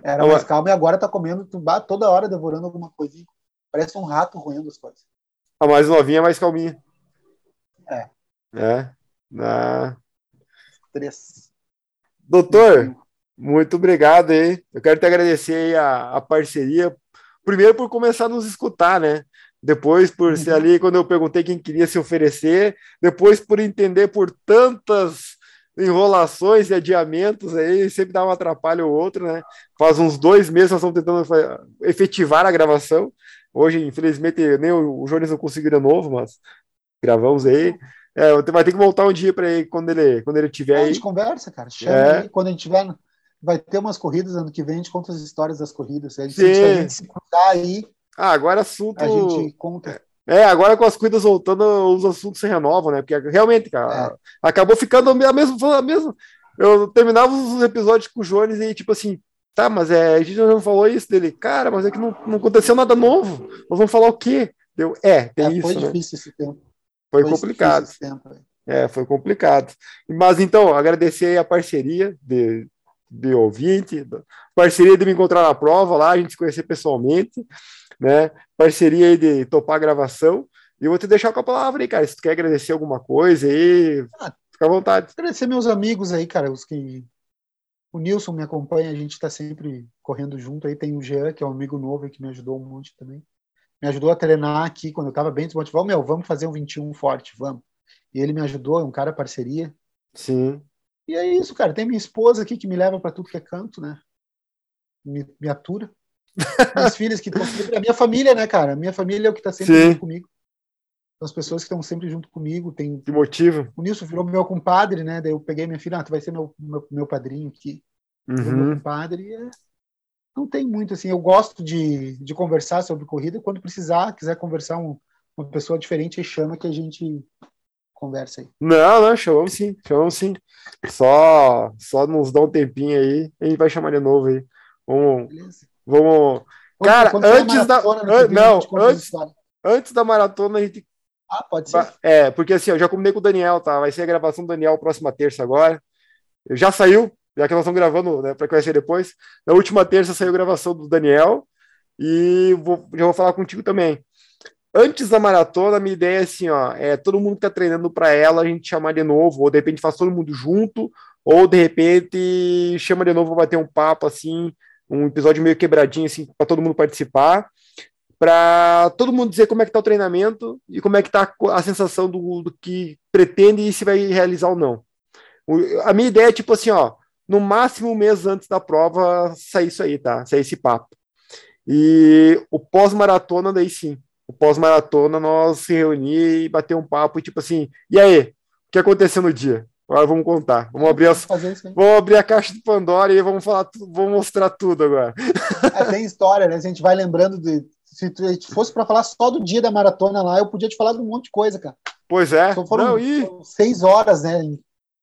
Era Não, mais calma e agora tá comendo toda hora, devorando alguma coisinha. Parece um rato roendo as coisas. A mais novinha é mais calminha. É. É. Ah. Três. Doutor, muito obrigado aí. Eu quero te agradecer aí a, a parceria. Primeiro por começar a nos escutar, né? Depois por ser ali quando eu perguntei quem queria se oferecer. Depois por entender por tantas enrolações e adiamentos aí, sempre dá um atrapalho ou outro, né? Faz uns dois meses nós estamos tentando efetivar a gravação. Hoje, infelizmente, nem o, o Jones não conseguiu de novo, mas gravamos aí. É, vai ter que voltar um dia para ele quando ele quando ele tiver É, a aí. gente conversa, cara. Chama É. aí. Quando a gente tiver. Vai ter umas corridas ano que vem, a gente conta as histórias das corridas. A gente, Sim. se a gente se cruzar aí, Ah, agora assunto. a gente conta. É, agora com as corridas voltando, os assuntos se renovam, né? Porque realmente, cara, acabou ficando a mesma, a mesma. Eu terminava os episódios com o Jones e tipo assim, tá, mas é, a gente não falou isso dele. Cara, mas é que não, não aconteceu nada novo. Nós vamos falar o quê? Deu, é, tem É, isso, foi né? difícil esse tempo. Foi Foi complicado. esse tempo. É, foi complicado. Mas então, agradecer aí a parceria de, de ouvinte, parceria de me encontrar na prova lá, a gente se conhecer pessoalmente, né? Parceria aí de topar a gravação. E eu vou te deixar com a palavra aí, cara. Se tu quer agradecer alguma coisa aí, Ah. fica à vontade. Agradecer meus amigos aí, cara, os que. O Nilson me acompanha, a gente tá sempre correndo junto aí. Tem o Jean, que é um amigo novo aí, que me ajudou um monte também. Me ajudou a treinar aqui quando eu tava bem desmotivado. Meu, vamos fazer um 21 forte, vamos. E ele me ajudou, é um cara parceria. Sim. E é isso, cara. Tem minha esposa aqui que me leva para tudo que é canto, né? Me, me atura. <laughs> Minhas filhas que estão sempre. A minha família, né, cara? A minha família é o que tá sempre Sim. comigo. São as pessoas que estão sempre junto comigo. Tem, Que motivo. o Nilson virou meu compadre, né? Daí eu peguei minha filha, ah, tu vai ser meu, meu, meu padrinho aqui. Virou meu Uhum. compadre. É- Não tem muito, assim. Eu gosto de, de conversar sobre corrida. Quando precisar, quiser conversar um, uma pessoa diferente, aí chama que a gente conversa aí. Não, não, chamamos sim, chamamos sim. Só, só nos dá um tempinho aí, a gente vai chamar de novo aí. Vamos, Beleza? vamos. Quando- Cara, quando antes da- an- não, antes-. Antes da maratona, a gente. Ah, pode ser. É, porque assim, eu já combinei com o Daniel, tá? Vai ser a gravação do Daniel próxima terça agora. Já saiu, já que nós estamos gravando, né? Para que vai depois. Na última terça saiu a gravação do Daniel. E vou, já vou falar contigo também. Antes da maratona, a minha ideia é assim, ó, é todo mundo que tá treinando para ela, a gente chamar de novo, ou de repente faz todo mundo junto, ou de repente chama de novo para bater um papo assim, um episódio meio quebradinho assim, para todo mundo participar, para todo mundo dizer como é que tá o treinamento e como é que tá a sensação do, do que pretende e se vai realizar ou não. O- a minha ideia é tipo assim, ó, no máximo um mês antes da prova sair isso aí, tá? Sair esse papo. E o pós-maratona, daí sim. O pós-maratona, nós se reunir e bater um papo, e tipo assim, e aí? O que aconteceu no dia? Agora vamos contar. Vamos abrir, as, Vamos abrir a caixa de Pandora e vamos falar, vamos mostrar tudo agora. É, tem história, né? A gente vai lembrando de. Se tu- a gente fosse para falar só do dia da maratona lá, eu podia te falar de um monte de coisa, cara. Pois é. Só foram Não, e foram seis horas, né?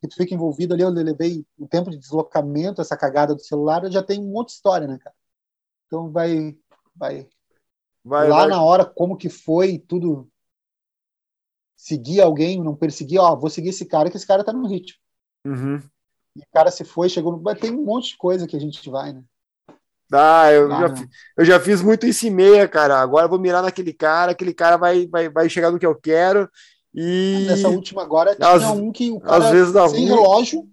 Que tu fica envolvido ali. Eu levei o tempo de deslocamento, essa cagada do celular, eu já tem um monte de história, né, cara? Então vai. vai vai, lá vai. na hora, como que foi, tudo. Seguir alguém, não perseguir, ó, vou seguir esse cara, que esse cara tá no ritmo. Uhum. E o cara se foi, chegou no. Mas tem um monte de coisa que a gente vai, né? Ah, eu, já, eu já fiz muito isso em meia, cara. Agora eu vou mirar naquele cara, aquele cara vai, vai, vai chegar no que eu quero. E Nessa última agora tinha Às- um que o cara às vezes dá sem ruim. relógio,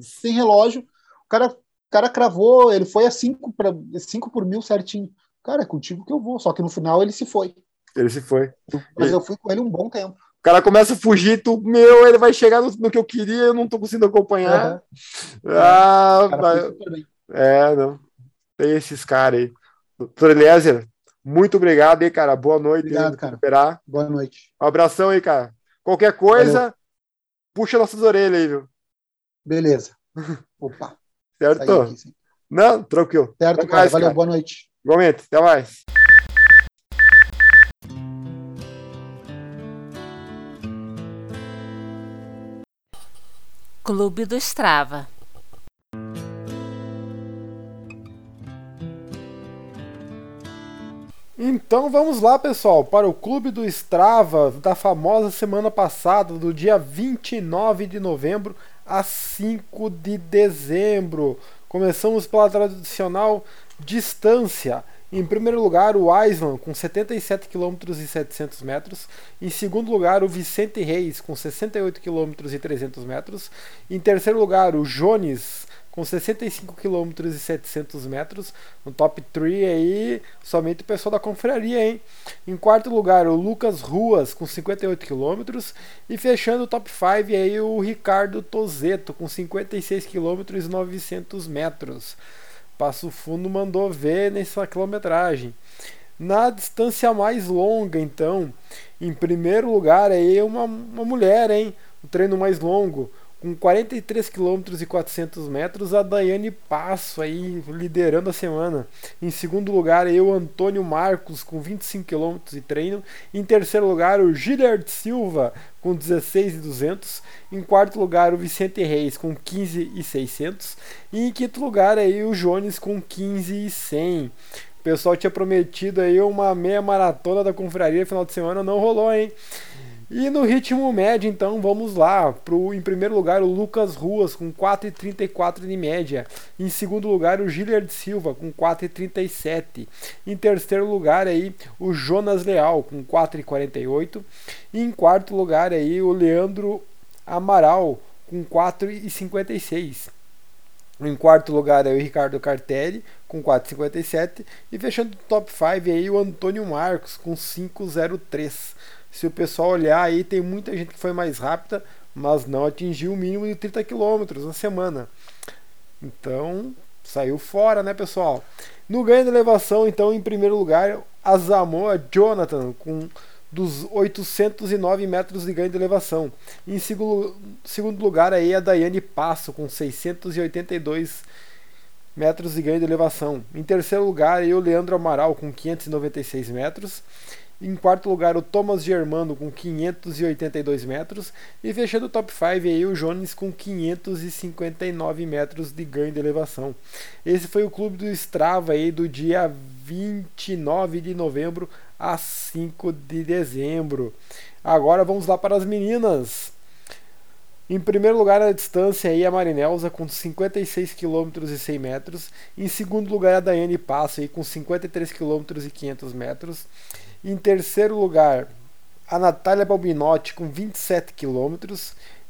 sem relógio, o cara, o cara cravou, ele foi a 5 para 5 por mil certinho. Cara, é contigo que eu vou, só que no final ele se foi. ele se foi. Mas E- eu fui com ele um bom tempo. O cara começa a fugir, tu, meu, ele vai chegar no, no que eu queria, eu não tô conseguindo acompanhar. Aham. Ah, super bem. é, não. Tem esses caras aí. Doutor Eliezer, muito obrigado aí, cara. Boa noite. Obrigado, cara. recuperar. Boa noite. Um abração aí, cara. Qualquer coisa, puxa nossas orelhas aí, viu? Beleza. <laughs> Opa, Certo? aqui. Não, tranquilo. Certo, Até cara. mais, Valeu, cara. boa noite. Igualmente, até mais. Clube do Strava. Então vamos lá, pessoal, para o Clube do Strava da famosa semana passada, do dia 29 de novembro a 5 de dezembro. Começamos pela tradicional distância. Em primeiro lugar, o Aislan com 77 km e 700 metros. Em segundo lugar, o Vicente Reis com 68 km e 300 metros. Em terceiro lugar, o Jones com 65 km e 700 metros. No top 3 aí, somente o pessoal da confraria, hein? Em quarto lugar, o Lucas Ruas com 58 km. E fechando o top 5 aí, o Ricardo Tozeto com 56 km e 900 metros. Passo Fundo mandou ver nessa quilometragem. Na distância mais longa, então, em primeiro lugar aí uma, uma mulher, hein? O treino mais longo, com 43 km e 400 metros, a Daiane Passo aí liderando a semana. Em segundo lugar o Antônio Marcos com 25 km e treino. Em terceiro lugar o Gilbert Silva com 16 e 200. Em quarto lugar o Vicente Reis com 15 e 600. E em quinto lugar aí o Jones com 15 e 100. O pessoal tinha prometido aí uma meia maratona da confraria final de semana, não rolou, hein? E no ritmo médio, então, vamos lá. Pro, em primeiro lugar, o Lucas Ruas, com 4,34 de média. Em segundo lugar, o Gilliard Silva, com 4,37. Em terceiro lugar, aí, o Jonas Leal, com 4,48. E em quarto lugar, aí, o Leandro Amaral, com 4,56. Em quarto lugar é o Ricardo Cartelli com 4,57 e fechando o top 5 aí o Antônio Marcos com 5,03. Se o pessoal olhar aí tem muita gente que foi mais rápida, mas não atingiu o mínimo de 30 km na semana. Então, saiu fora, né, pessoal? No ganho de elevação, então, em primeiro lugar, a Zamoa Jonathan com dos 809 metros de ganho de elevação. Em segundo, segundo lugar aí a Daiane Passo com 682 metros de ganho de elevação. Em terceiro lugar aí o Leandro Amaral com 596 metros. Em quarto lugar, o Thomas Germano com 582 metros. E fechando o top 5 aí o Jones com 559 metros de ganho de elevação. Esse foi o clube do Strava aí do dia 29 de novembro a 5 de dezembro. Agora vamos lá para as meninas. Em primeiro lugar, a distância aí a Marinelza com 56 km e 100 metros. Em segundo lugar, a Daiane Passo aí com 53 km e 500 metros. Em terceiro lugar, a Natália Balbinotti com 27 km.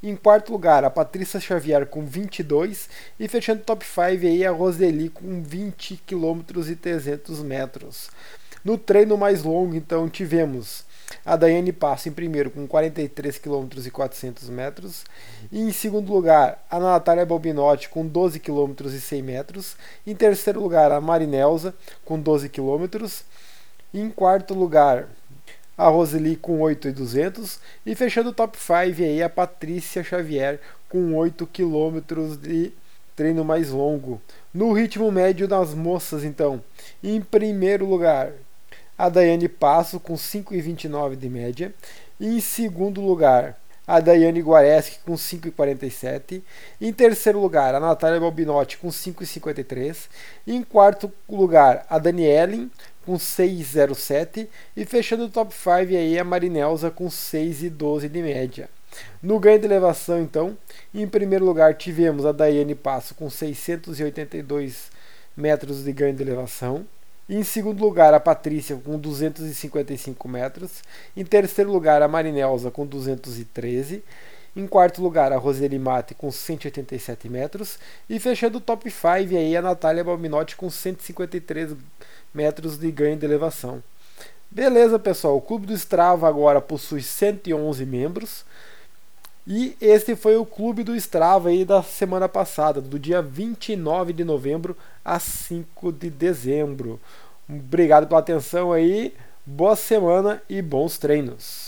Em quarto lugar, a Patrícia Xavier com 22 e fechando o top 5 aí a Roseli com 20 km e 300 metros. No treino mais longo, então, tivemos a Daiane Passo em primeiro com 43 km e 400 metros. E em segundo lugar, a Natália Balbinotti com 12 km e 100 metros. Em terceiro lugar, a Marinelza com 12 km. Em quarto lugar, a Roseli com 8,200 e fechando o top 5 aí a Patrícia Xavier com 8 km de treino mais longo. No ritmo médio das moças, então, em primeiro lugar, a Daiane Passo com 5,29 de média. E em segundo lugar, a Daiane Guareschi com 5,47. Em terceiro lugar, a Natália Balbinotti com 5,53. Em quarto lugar, a Daniele com 6,07 e fechando o top 5 aí a Marinelza com 6,12 de média. No ganho de elevação, então, em primeiro lugar tivemos a Daiane Passo com 682 metros de ganho de elevação. Em segundo lugar, a Patrícia com 255 metros. Em terceiro lugar, a Marinelza com 213. Em quarto lugar, a Roseli Mate com 187 metros. E fechando o top 5 aí a Natália Balminotti com 153 metros de ganho de elevação. Beleza, pessoal. O Clube do Strava agora possui 111 membros. E este foi o Clube do Strava aí da semana passada, do dia 29 de novembro a 5 de dezembro. Obrigado pela atenção aí. Boa semana e bons treinos.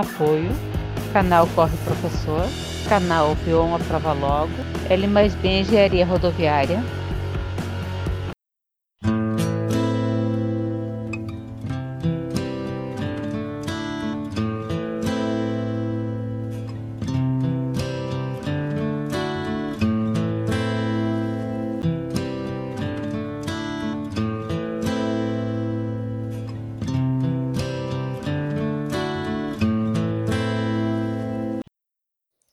Apoio Canal Corre Professor, Canal Vion a Prova Logo, L mais B Engenharia Rodoviária,